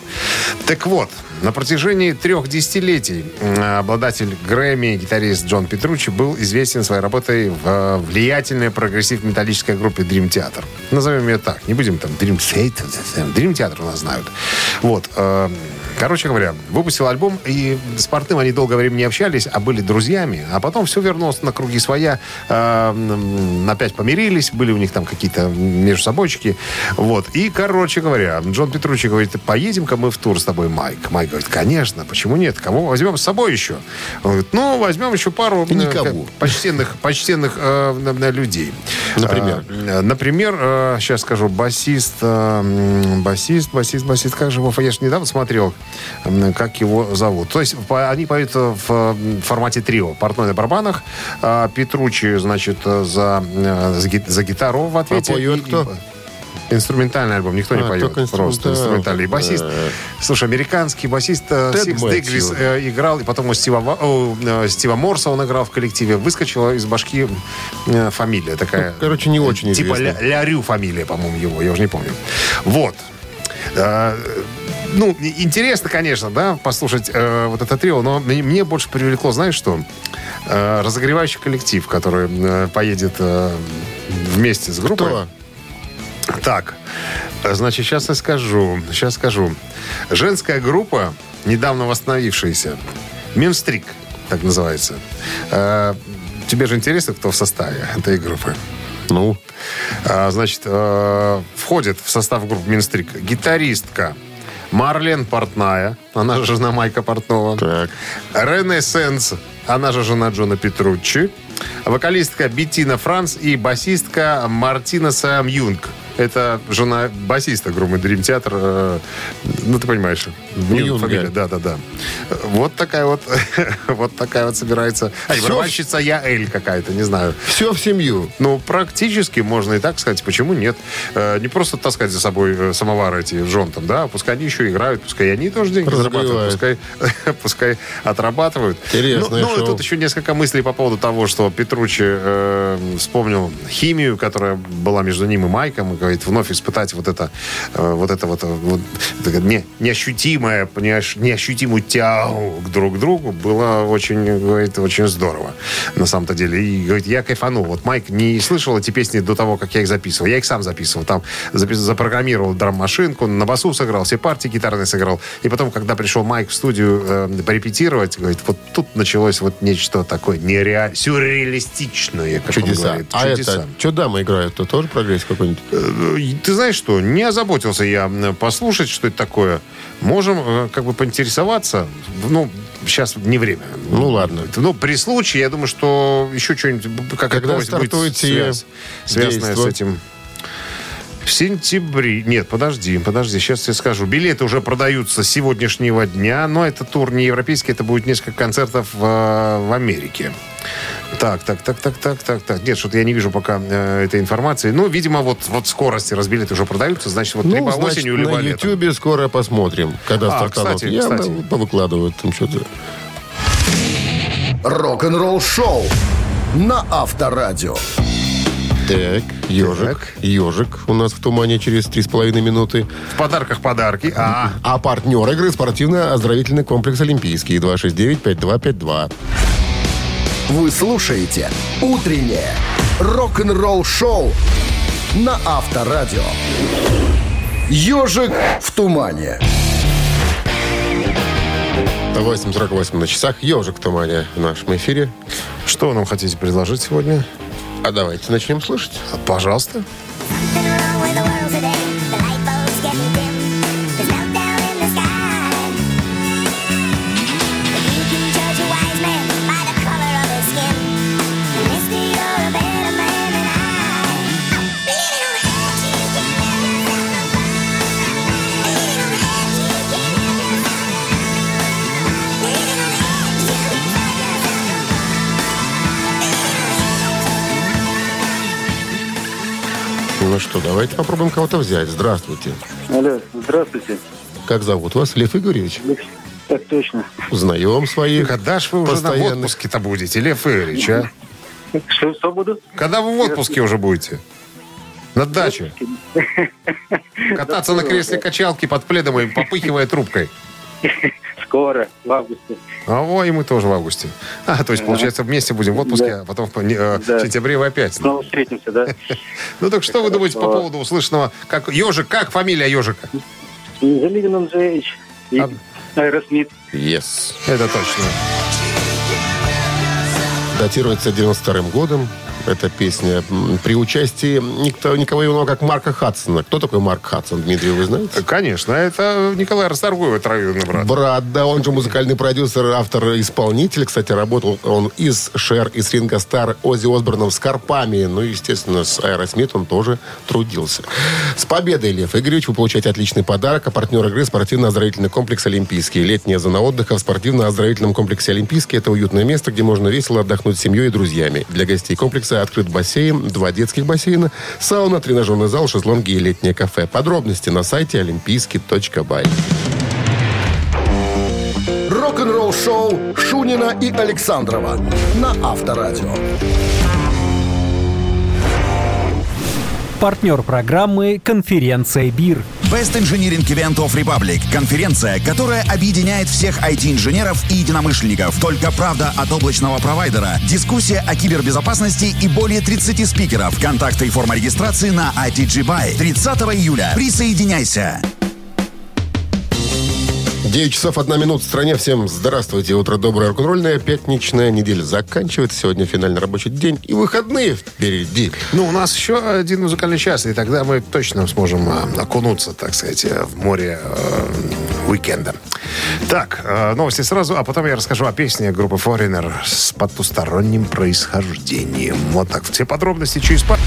S5: Так вот, на протяжении трех десятилетий обладатель Грэмми, гитарист Джон Петручи, был известен своей работой в э, влиятельной прогрессив-металлической группе Dream Theater. Назовем ее так. Не будем там Dream Theater. Dream Theater у нас знают. Вот. Э, Короче говоря, выпустил альбом, и с Портным они долгое время не общались, а были друзьями. А потом все вернулось на круги своя. э, опять помирились, были у них там какие-то между собойчики. Вот. И, короче говоря, Джон Петручи говорит, поедем-ка мы в тур с тобой, Майк. Майк говорит, конечно, почему нет? Кого возьмем с собой еще? Он говорит, ну, возьмем еще пару э,
S4: Никого.
S5: почтенных, почтенных э, н- людей.
S4: Например?
S5: Э, например, сейчас скажу, басист, э, басист, басист, басист, как же его, я же недавно смотрел, как его зовут. То есть они поют в формате трио. Портной на барабанах, а Петручи, значит, за, э, за, ги- за гитару в ответе.
S4: А поет
S5: И-
S4: кто?
S5: Инструментальный альбом, никто не
S4: А,
S5: поет.
S4: только
S5: Просто
S4: инструментальный.
S5: И басист. Слушай, американский басист э,
S4: Dixie
S5: Dregs э, играл, и потом у Стива, э, Стива Морса он играл в коллективе. Выскочила из башки э, фамилия такая.
S4: Ну, короче, не очень
S5: Типа. Ля- Лярю фамилия, по-моему, его, я уже не помню. Вот. Э, Ну, интересно, конечно, да, послушать э, вот это трио, но мне, мне больше привлекло, знаешь что? Э, разогревающий коллектив, который э, поедет э, вместе с группой.
S4: Кто?
S5: Так, э, значит, сейчас я скажу. Сейчас скажу. Женская группа, недавно восстановившаяся, Минстрик, так называется. Э, тебе же интересно, кто в составе этой группы?
S4: Ну,
S5: А, значит, э, входит в состав группы Минстрик гитаристка Марлен Портная, она же жена Майка Портнова.
S4: так.
S5: Ренессенс, она же жена Джона Петруччи. Вокалистка Беттина Франц и басистка Мартина Сам Юнг. Это жена басиста группы Dream Theater. э, Ну, ты понимаешь.
S4: Юнга.
S5: фамилия, да, да, да. Вот такая вот, [laughs] вот такая вот собирается. А,
S4: Всё?
S5: барабанщица я Эль какая-то, не знаю.
S4: Все в семью.
S5: Ну, практически можно и так сказать. Почему нет? Э, не просто таскать за собой э, самовары эти жен там, да, пускай они еще играют, пускай они тоже деньги зарабатывают, пускай, [laughs] пускай отрабатывают.
S4: Интересное
S5: ну, ну, тут еще несколько мыслей по поводу того, что Петручи э, вспомнил химию, которая была между ним и Майком, и говорит, вновь испытать вот это, э, вот это вот, э, вот не, неощутимое, неощ- неощутимую тягу к друг другу было очень, говорит, очень здорово на самом-то деле. И говорит, я кайфанул. Вот Майк не слышал эти песни до того, как я их записывал. Я их сам записывал. Там запис- запрограммировал драм-машинку, на басу сыграл, все партии гитарные сыграл. И потом, когда пришел Майк в студию э, порепетировать, говорит, вот тут началось вот нечто такое нереально, сюрреалистичное,
S4: Чудеса.
S5: говорит.
S4: А
S5: Чудеса.
S4: это, что дамы играют? То тоже прогресс какой-нибудь?
S5: Э, Ты знаешь что, не озаботился я послушать, что это такое. Можем э, как бы поинтересоваться. Ну, сейчас не время.
S4: Ну, ладно.
S5: Ну, при случае, я думаю, что еще что-нибудь, как
S4: Когда стартуете
S5: связ- связанная с этим. В сентябре... Нет, подожди, подожди, сейчас я скажу. Билеты уже продаются с сегодняшнего дня, но это тур не европейский, это будет несколько концертов в, в Америке. Так, так, так, так, так, так, так. Нет, что-то я не вижу пока э, этой информации. Ну, видимо, вот, вот скорости раз билеты уже продаются, значит, вот либо
S4: ну, значит,
S5: осенью, либо
S4: на
S5: летом.
S4: Ютьюбе скоро посмотрим, когда
S5: А,
S4: стартанут.
S5: кстати,
S4: Я
S5: кстати.
S4: повыкладываю там что-то.
S1: Рок-н-ролл шоу на Авторадио.
S4: Так, ежик. Ежик у нас в тумане через три с половиной минуты.
S5: В подарках подарки. А,
S4: А партнер игры спортивно-оздоровительный комплекс «Олимпийский» 269-5252.
S1: Вы слушаете «Утреннее рок-н-ролл-шоу» на Авторадио. «Ежик в тумане».
S4: 8.48 на часах. Ежик в тумане в нашем эфире.
S5: что вы нам хотите предложить сегодня?
S4: А давайте начнем слушать.
S5: Пожалуйста.
S4: Ну давайте попробуем кого-то взять. Здравствуйте.
S9: Алло, здравствуйте.
S4: Как зовут вас? Лев Игоревич?
S9: Так точно.
S4: Узнаем своих.
S5: Когда ж вы уже на отпуске-то будете, Лев Игоревич, а? [laughs]
S9: Что, что буду?
S5: Когда вы в отпуске уже будете? На даче. [laughs] Кататься на кресле качалки под пледом и попыхивая трубкой. [laughs]
S9: Скоро, в августе.
S5: А ой, и мы тоже в августе. А, то есть, получается, вместе будем в отпуске,
S9: Да.
S5: а потом в, не- э, в
S9: Да.
S5: сентябре вы опять.
S9: Снова встретимся, да? [laughs]
S5: Ну так что вы думаете по поводу услышанного? Как ежик, как фамилия ежика?
S9: Залигин Анджеевич и
S5: А-
S9: Аэросмит.
S4: Yes.
S5: Это точно.
S4: Датируется 92 годом. Эта песня при участии никто, никого иного, как Марка Хадсона. Кто такой Марк Хадсон, Дмитрий, вы знаете?
S5: Конечно, это Николай Расторгуев, троюродный брат.
S4: Брат, да, он же музыкальный продюсер, автор, исполнитель. Кстати, работал он и с Шер, и с Ринго Стар, Оззи Осборном, с Карпами. Ну, естественно, с Аэросмит он тоже трудился. С победой, Лев Игоревич, вы получаете отличный подарок. А партнер игры спортивно-оздоровительный комплекс «Олимпийский». Летняя зона отдыха в спортивно-оздоровительном комплексе «Олимпийский» – это уютное место, где можно весело отдохнуть с семьей и друзьями. Для гостей комплекса открыт бассейн, два детских бассейна, сауна, тренажерный зал, шезлонги и летнее кафе. Подробности на сайте олимпийский.бай.
S1: Рок-н-ролл-шоу Шунина и Александрова на Авторадио.
S2: Партнер программы «Конференция БИР».
S3: Best Engineering Event of Republic. Конференция, которая объединяет всех IT-инженеров и единомышленников. Только правда от облачного провайдера. Дискуссия о кибербезопасности и более 30 спикеров. Контакты и форма регистрации на ITG Buy. 30 июля. Присоединяйся.
S4: 9 часов 1 минута в стране. Всем здравствуйте. Утро доброе, рок-н-ролльное. Пятничная неделя заканчивается. Сегодня финальный рабочий день. И выходные впереди.
S5: Ну, у нас еще один музыкальный час, и тогда мы точно сможем а, окунуться, так сказать, э, в море э, уикенда. Так, э, новости сразу, а потом я расскажу о песне группы Foreigner с потусторонним происхождением. Вот так. Все подробности через пару.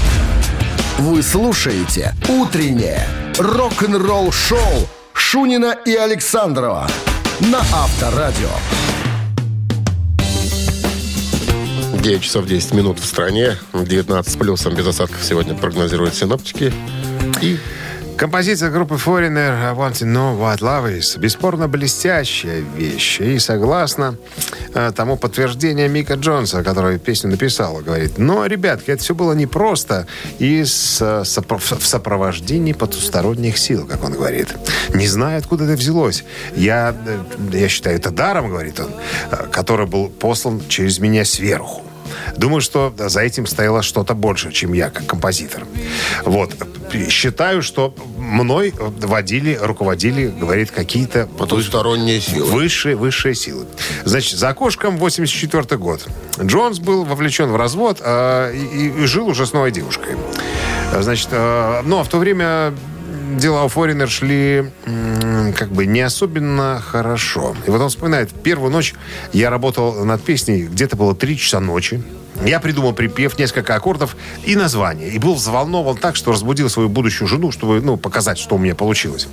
S1: Вы слушаете «Утреннее рок-н-ролл-шоу» Шунина и Александрова на Авторадио.
S4: 9 часов 10 минут в стране. 19 с плюсом без осадков сегодня прогнозируют синоптики. И
S5: Композиция группы Foreigner I Want to Know What Love Is бесспорно блестящая вещь. И согласно э, тому подтверждению Мика Джонса, который песню написал, говорит, но, ребятки, это все было непросто и с, э, сопро- в сопровождении потусторонних сил, как он говорит. Не знаю, откуда это взялось. Я, э, я считаю, это даром, говорит он, э, который был послан через меня сверху. Думаю, что за этим стояло что-то больше, чем я, как композитор. Вот. Считаю, что мной водили, руководили, говорит, какие-то
S4: потусторонние силы.
S5: Высшие, высшие силы. Значит, за окошком 84 год. Джонс был вовлечен в развод а, и, и жил уже с новой девушкой. Значит, а, ну, а в то время дела у Форинер шли как бы не особенно хорошо. И вот он вспоминает, первую ночь я работал над песней, где-то было 3 часа ночи. Я придумал припев, несколько аккордов и название. И был взволнован так, что разбудил свою будущую жену, чтобы ну, показать, что у меня получилось.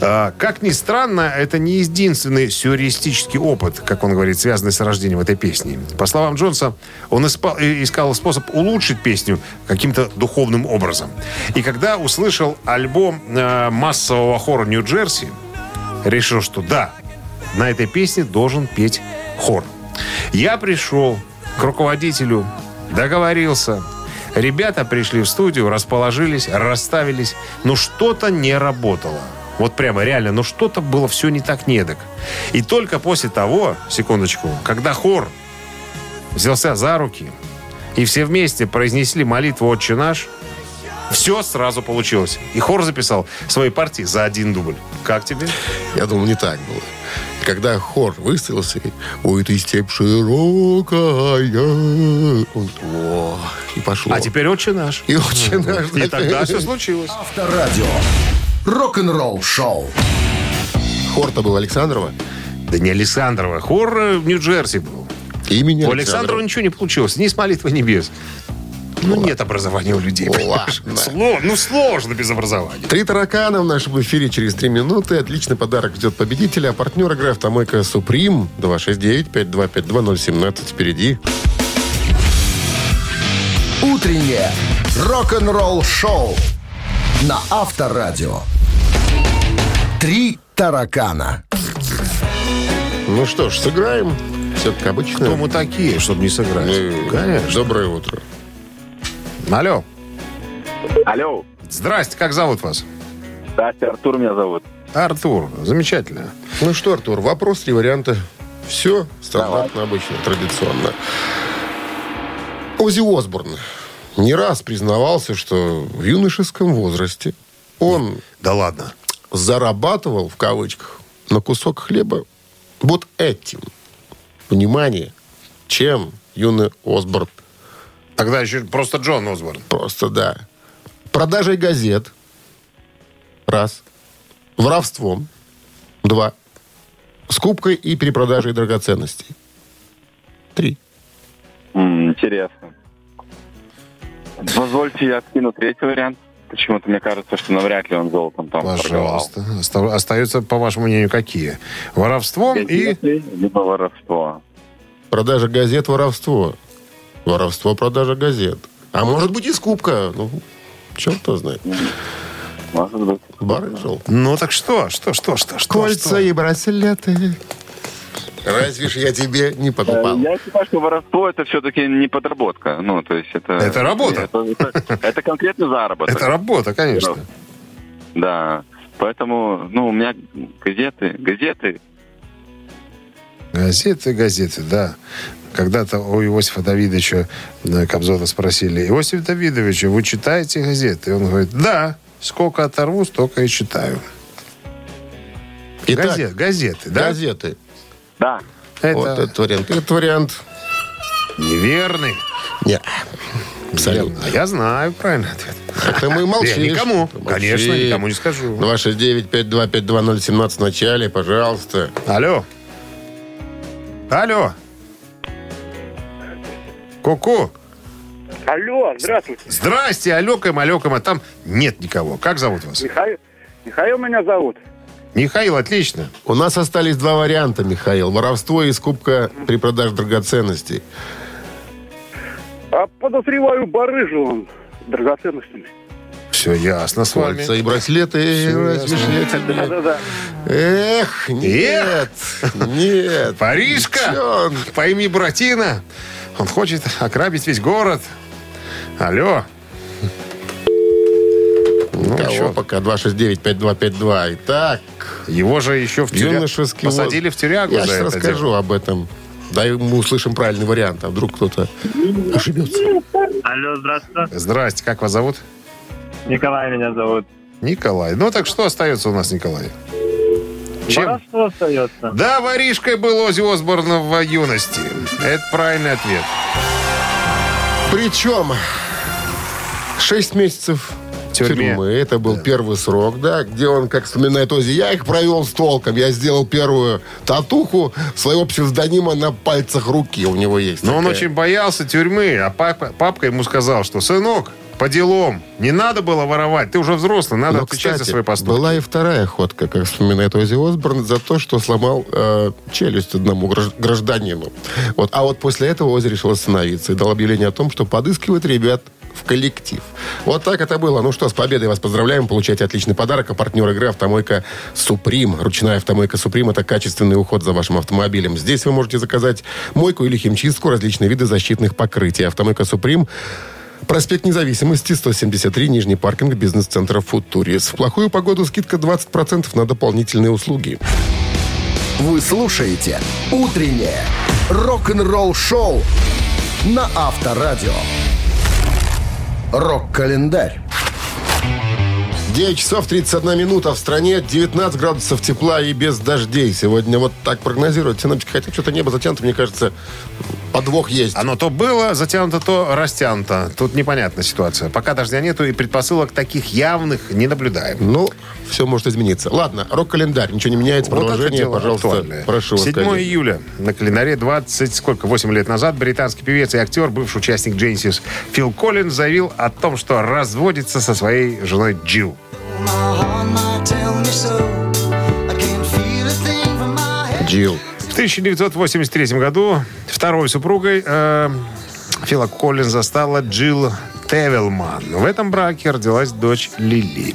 S5: А, как ни странно, это не единственный сюрреалистический опыт, как он говорит, связанный с рождением этой песни. По словам Джонса, он э, искал способ улучшить песню каким-то духовным образом. И когда услышал альбом э, массового хора Нью-Джерси, решил, что да, на этой песне должен петь хор. Я пришел к руководителю договорился. Ребята пришли в студию, расположились, расставились. Но что-то не работало. Вот прямо реально, но что-то было все не так недок. И только после того, секундочку, когда хор взялся за руки, и все вместе произнесли молитву «Отче наш», все сразу получилось. И хор записал свои партии за один дубль. Как тебе?
S4: Я думал, не так было. Когда хор выставился, ой, ты степь широкая. Он, о, и пошло.
S5: А теперь «Отче наш».
S4: И очень наш.
S5: И тогда все случилось.
S1: Авторадио. Рок-н-ролл шоу.
S4: Хор-то был Александрова.
S5: Да не Александрова. Хор э, в Нью-Джерси был.
S4: Имени
S5: У Александрова ничего не получилось. Ни с молитвы небес. Ну, нет образования у людей.
S4: Ладно.
S5: Сло- Ну, сложно без образования.
S4: Три таракана в нашем эфире через три минуты. Отличный подарок ждет победителя. А партнер игры «Автомойка Суприм» 269-5252-017 впереди.
S1: Утреннее рок-н-ролл шоу на Авторадио. Три таракана.
S4: Ну что ж, сыграем. Все как обычно.
S5: Кто мы такие, чтобы не сыграть?
S4: Э,
S5: Конечно.
S4: Доброе утро.
S5: Алло.
S9: Алло.
S5: Здрасте, как зовут вас?
S9: Здрасте, Артур меня зовут.
S5: Артур. Замечательно.
S4: Ну что, Артур, вопрос, три варианта. Все стандартно, обычно, традиционно. Ози Осборн не раз признавался, что в юношеском возрасте он
S5: Да ладно.
S4: зарабатывал, в кавычках, на кусок хлеба вот этим. Внимание, чем юный Осборн
S5: Тогда еще просто Джон Осборн.
S4: Просто да. Продажей газет. Раз. Воровством. Два. Скупкой и перепродажей драгоценностей. Три.
S9: Интересно. Позвольте, я откину третий вариант. Почему-то мне кажется, что навряд ли он золотом там торговал.
S5: Пожалуйста. Оста- Остаются, по вашему мнению, какие? Воровством и...
S9: Газеты, Либо воровство.
S4: Продажа газет, воровство. Воровство, продажа газет. А может быть и скупка. Ну, черт знает.
S9: Может быть.
S4: Барыжил.
S5: Ну так что? Что, что, что, что?
S4: Кольца
S5: что?
S4: и браслеты. Разве ж я тебе не
S9: Э,
S4: покупал?
S9: Я считаю, что воровство это все-таки не подработка. Ну, то есть это...
S5: Это работа.
S9: Это, это- это конкретный заработок.
S5: Это работа, конечно.
S9: Да. Поэтому, ну, у меня газеты, газеты,
S5: Газеты, газеты, да. Когда-то у Иосифа Давидовича э, Кобзона спросили, Иосиф Давидович, вы читаете газеты? И он говорит, да, сколько оторву, столько и читаю.
S4: Итак,
S5: Газет, газеты, да?
S4: газеты.
S9: да.
S5: Это
S4: Вот этот вариант. Этот вариант.
S5: неверный.
S4: Не. Абсолютно.
S5: А я знаю правильный ответ.
S4: Это мы молчишь.
S5: Я никому. Конечно, никому не скажу.
S4: 269-5252017 в начале, пожалуйста.
S5: Алло. Алло. Ку-ку.
S12: Алло, здравствуйте.
S5: Здрасте, алеком, алеком, а там нет никого. Как зовут вас?
S12: Михаил, Михаил меня зовут.
S5: Михаил, отлично.
S4: У нас остались два варианта, Михаил. Воровство и скупка при продаже драгоценностей.
S12: А подозреваю, барыжил он драгоценностями.
S5: Все ясно с вами.
S4: Кольца и браслеты.
S12: Да-да-да.
S4: Эх, нет, нет.
S5: Парижка, пойми, братина, он хочет ограбить весь город. Алло. Ну,
S4: Кого
S5: чё,
S4: пока 269-5252. Итак,
S5: его же еще в тюрягу
S4: юношеский
S5: посадили в тюрягу
S4: Я
S5: за
S4: сейчас
S5: это
S4: расскажу
S5: дело.
S4: об этом. Дай мы услышим правильный вариант, а вдруг кто-то ошибется.
S12: Алло, здравствуйте.
S5: Здрасте, как вас зовут?
S12: Николай меня зовут.
S5: Николай. Ну так что остается у нас, Николай? Чем?
S12: Воровство остается.
S5: Да, воришкой был Ози Осборн в юности. Это правильный ответ.
S4: Причем 6 месяцев
S5: Тюрьме.
S4: тюрьмы. Это был первый срок, да, где он, как вспоминает Ози, я их провел с толком. Я сделал первую татуху своего псевдонима на пальцах руки. У него есть.
S5: Но он
S4: такая.
S5: очень боялся тюрьмы, а папа, папка ему сказал, что сынок, по делам, не надо было воровать, ты уже взрослый, надо
S4: Но,
S5: отвечать
S4: кстати,
S5: за свои поступки.
S4: была и вторая ходка, как вспоминает Ози Осборн, за то, что сломал э, челюсть одному гражд- гражданину. Вот. А вот после этого Ози решил остановиться и дал объявление о том, что подыскивает ребят в коллектив. Вот так это было. Ну что, с победой вас поздравляем. Получайте отличный подарок. А партнер игры «Автомойка Суприм». Ручная «Автомойка Суприм» — это качественный уход за вашим автомобилем. Здесь вы можете заказать мойку или химчистку, различные виды защитных покрытий. «Автомойка Суприм» Проспект Независимости, 173, Нижний паркинг бизнес-центра «Футурис». В плохую погоду скидка 20% на дополнительные услуги.
S1: Вы слушаете «Утреннее рок-н-ролл-шоу» на Авторадио. Рок-календарь.
S4: 9 часов 31 минута в стране, 19 градусов тепла и без дождей. Сегодня вот так прогнозируют синоптики. Хотя что-то небо затянуто, мне кажется, подвох есть.
S5: Оно то было затянуто, то растянуто. Тут непонятная ситуация. Пока дождя нету и предпосылок таких явных не наблюдаем.
S4: Ну, все может измениться. Ладно, рок-календарь. Ничего не меняется.
S5: Вот
S4: Продолжение, пожалуйста,
S5: актуальное.
S4: прошу вас.
S5: 7
S4: коллеги.
S5: июля на календаре 20, сколько, 8 лет назад британский певец и актер, бывший участник Genesis Фил Коллинз заявил о том, что разводится со своей женой Джилл.
S4: Джилл.
S5: В 1983 году второй супругой э, Фила Коллинза стала Джилл Тевелман. В этом браке родилась дочь Лили.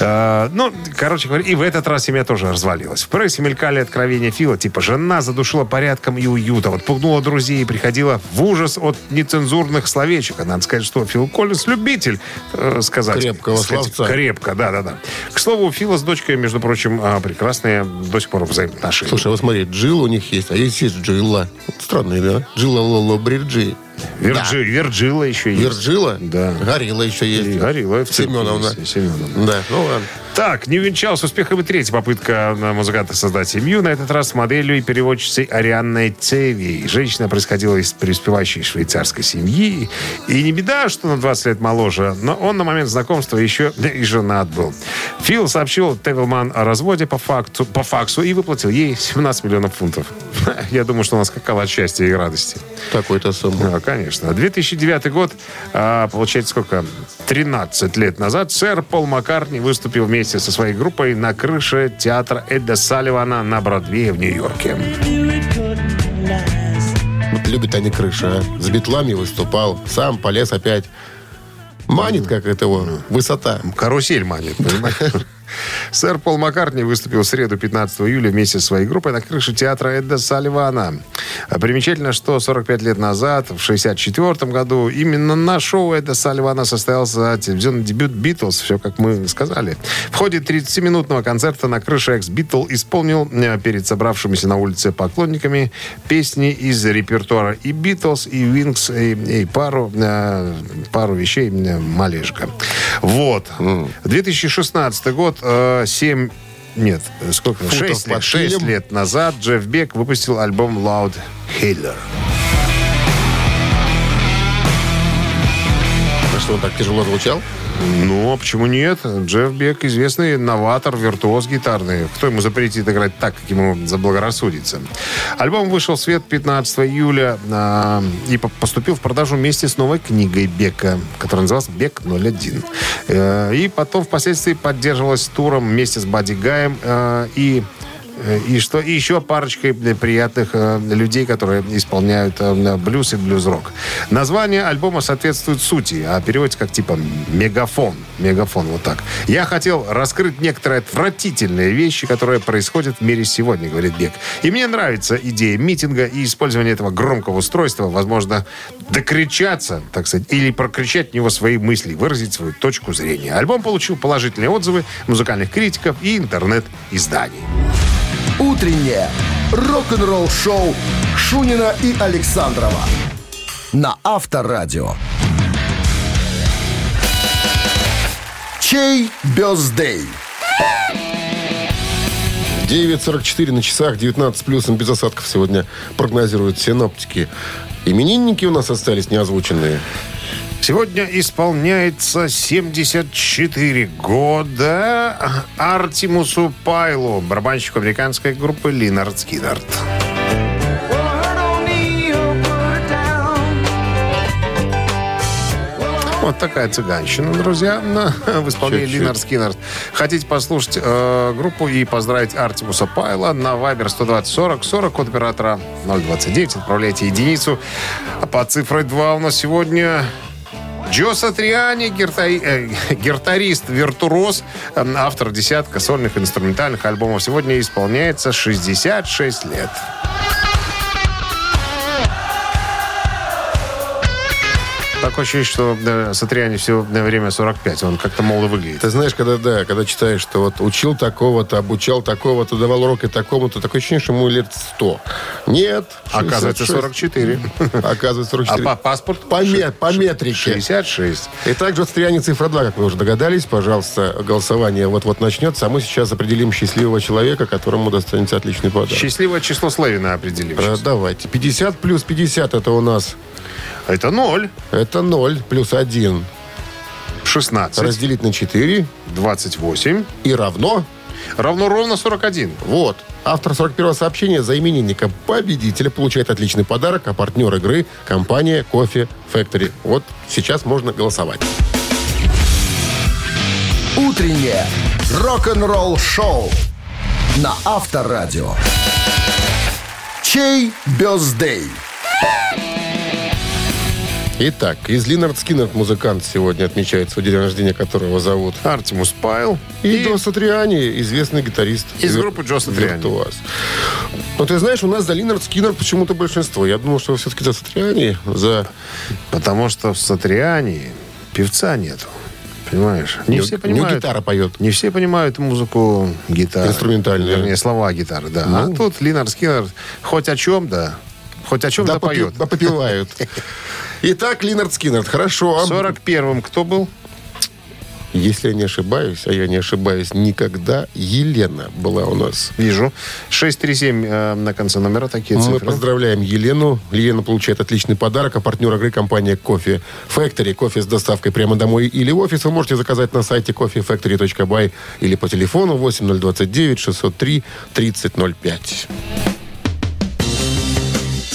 S5: Э, ну, короче говоря, и в этот раз семья тоже развалилась. В прессе мелькали откровения Фила, типа жена задушила порядком и уютом, отпугнула друзей и приходила в ужас от нецензурных словечек. А надо сказать, что Фил Коллинз любитель э, сказать.
S4: Крепкого
S5: сказать,
S4: словца.
S5: Крепко, да-да-да. К слову, у Фила с дочкой, между прочим, а, прекрасные до сих пор взаимоотношения.
S4: Слушай, вот смотри, Джилл у них есть, а есть есть Джилла. Вот Странные, да? Джилла Лоло Бриджи.
S5: Вирджи, Вирджилла еще есть.
S4: Вирджилла?
S5: Да.
S4: Горилла еще есть.
S5: И Горилла
S4: Семеновна.
S5: Семеновна.
S4: Да, ну ладно.
S5: Так, не увенчалась успехом и третья попытка на музыканта создать семью. На этот раз с моделью и переводчицей Арианной Цеви. Женщина происходила из преуспевающей швейцарской семьи. И не беда, что на 20 лет моложе, но он на момент знакомства еще и женат был. Фил сообщил Тевилман о разводе по, факту, по факсу и выплатил ей 17 миллионов фунтов. [laughs] Я думаю, что она скакала от счастья и радости.
S4: Такой-то сумма.
S5: Да, конечно. 2009 год, а, получается, сколько? 13 лет назад сэр Пол Маккартни выступил вместе со своей группой на крыше театра Эдда Салливана на Бродвее в Нью-Йорке.
S4: Вот любят они крыши, а. С битлами выступал, сам полез опять. Манит, как это его, высота.
S5: Карусель манит, понимаешь? Сэр Пол Маккартни выступил в среду 15 июля вместе со своей группой на крыше театра Эдда Салливана. А Примечательно, что 45 лет назад, в 64 году, именно на шоу Эдда Салливана состоялся телевизионный дебют «Битлз», все как мы сказали. В ходе 30-минутного концерта на крыше экс-Битл исполнил э, перед собравшимися на улице поклонниками песни из репертуара и «Битлз», и «Wings», и, и пару, э, пару вещей э, «Малешка». Вот. 2016 год, 7... Нет, сколько?
S4: Футов
S5: 6 лет,
S4: под
S5: шесть
S4: килем.
S5: лет назад Джефф Бек выпустил альбом Loud Healer.
S4: А что, он так тяжело звучал?
S5: Ну, а почему нет? Джефф Бек известный новатор, виртуоз гитарный. Кто ему запретит играть так, как ему заблагорассудится? Альбом вышел в свет 15 июля а, и по- поступил в продажу вместе с новой книгой Бека, которая называлась «Бек 01». Э, и потом впоследствии поддерживалась туром вместе с Бадди Гаем э, и э, и что и еще парочкой приятных э, людей, которые исполняют э, блюз и блюз-рок. Название альбома соответствует сути, а переводится как типа мегафон. Мегафон, вот так. Я хотел раскрыть некоторые отвратительные вещи, которые происходят в мире сегодня, говорит Бек. И мне нравится идея митинга и использование этого громкого устройства, возможно, докричаться, так сказать, или прокричать в него свои мысли, выразить свою точку зрения. Альбом получил положительные отзывы музыкальных критиков и интернет-изданий.
S1: Утреннее рок-н-ролл-шоу Шунина и Александрова на Авторадио. Чей бездей?
S4: 9.44 на часах, 19 плюсом без осадков сегодня прогнозируют синоптики. Именинники у нас остались неозвученные.
S5: Сегодня исполняется 74 года Артемусу Пайлу, барабанщику американской группы Линард Скиннерт. Вот такая цыганщина, друзья, на- [laughs] в исполнении
S4: Чуть-чуть.
S5: Линард Скиннерт. Хотите послушать э, группу и поздравить Артемуса Пайла на Viber 120 40 40 код оператора 029. Отправляйте единицу. А под цифрой 2 у нас сегодня Джо Сатриани, гертай- э, гитарист, виртуоз, автор десятка сольных инструментальных альбомов. Сегодня исполняется 66 лет. Такое ощущение, что э, Сатриани все время 45. Он как-то молодо выглядит.
S4: Ты знаешь, когда, да, когда читаешь, что вот учил такого-то, обучал такого-то, давал уроки такому-то, такое ощущение, что ему лет 100. Нет.
S5: Оказывается,
S4: 66.
S5: 44. [laughs]
S4: Оказывается,
S5: А
S4: 44.
S5: па- паспорт?
S4: По, ме- по метрике.
S5: 66.
S4: Итак, Джоцтриани цифра 2, как вы уже догадались. Пожалуйста, голосование вот-вот начнется. А мы сейчас определим счастливого человека, которому достанется отличный подарок.
S5: Счастливое число Славина определим. Сейчас.
S4: Давайте. 50 плюс 50 это у нас...
S5: Это 0.
S4: Это 0 плюс 1.
S5: 16.
S4: Разделить на 4
S5: 28.
S4: и равно...
S5: Равно ровно 41.
S4: Вот. Автор 41-го сообщения за именинника победителя получает отличный подарок, а партнер игры – компания Кофе Factory. Вот сейчас можно голосовать.
S1: Утреннее рок-н-ролл-шоу на Авторадио. Чей birthday?
S4: Итак, из Lynyrd Skynyrd музыкант сегодня отмечает свой день рождения, которого зовут
S5: Артемус Пайл.
S4: И, Джо Сатриани, известный гитарист.
S5: Из
S4: Вир-
S5: группы Джо Сатриани.
S4: Виртуоз. Но ты знаешь, у нас за Lynyrd Skynyrd почему-то большинство. Я думал, что все-таки за Сатриани, за...
S5: Потому что в Сатриани певца нету. Понимаешь? Не
S4: Не-
S5: все
S4: не
S5: понимают.
S4: гитара поет.
S5: Не все понимают музыку гитары.
S4: Инструментальную.
S5: Вернее, слова гитары, да. А
S4: Ну.
S5: тут Lynyrd Skynyrd хоть о чем, да. Хоть о чем-то
S4: Да, попи-
S5: поет.
S4: да попивают. [laughs] Итак, Линард Скиннер. Хорошо.
S5: В 41-м кто был?
S4: Если я не ошибаюсь, а я не ошибаюсь никогда, Елена была у нас.
S5: Вижу. 637 э, на конце номера такие
S4: Мы
S5: цифры.
S4: поздравляем Елену. Елена получает отличный подарок. А партнер игры компания Кофе Factory. Кофе с доставкой прямо домой или в офис вы можете заказать на сайте coffeefactory.by или по телефону 8029 603 3005.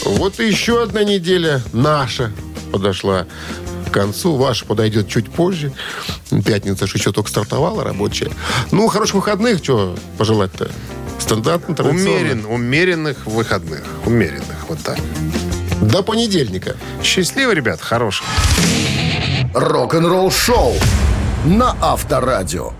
S4: Вот еще одна неделя наша подошла к концу. Ваша подойдет чуть позже. Пятница же еще только стартовала рабочая. Ну, хороших выходных. Что пожелать-то? Стандартно, традиционно.
S5: Умерен, умеренных выходных. Умеренных, вот так.
S4: До понедельника.
S5: Счастливо, ребят, хороших.
S1: Рок-н-ролл-шоу на Авторадио.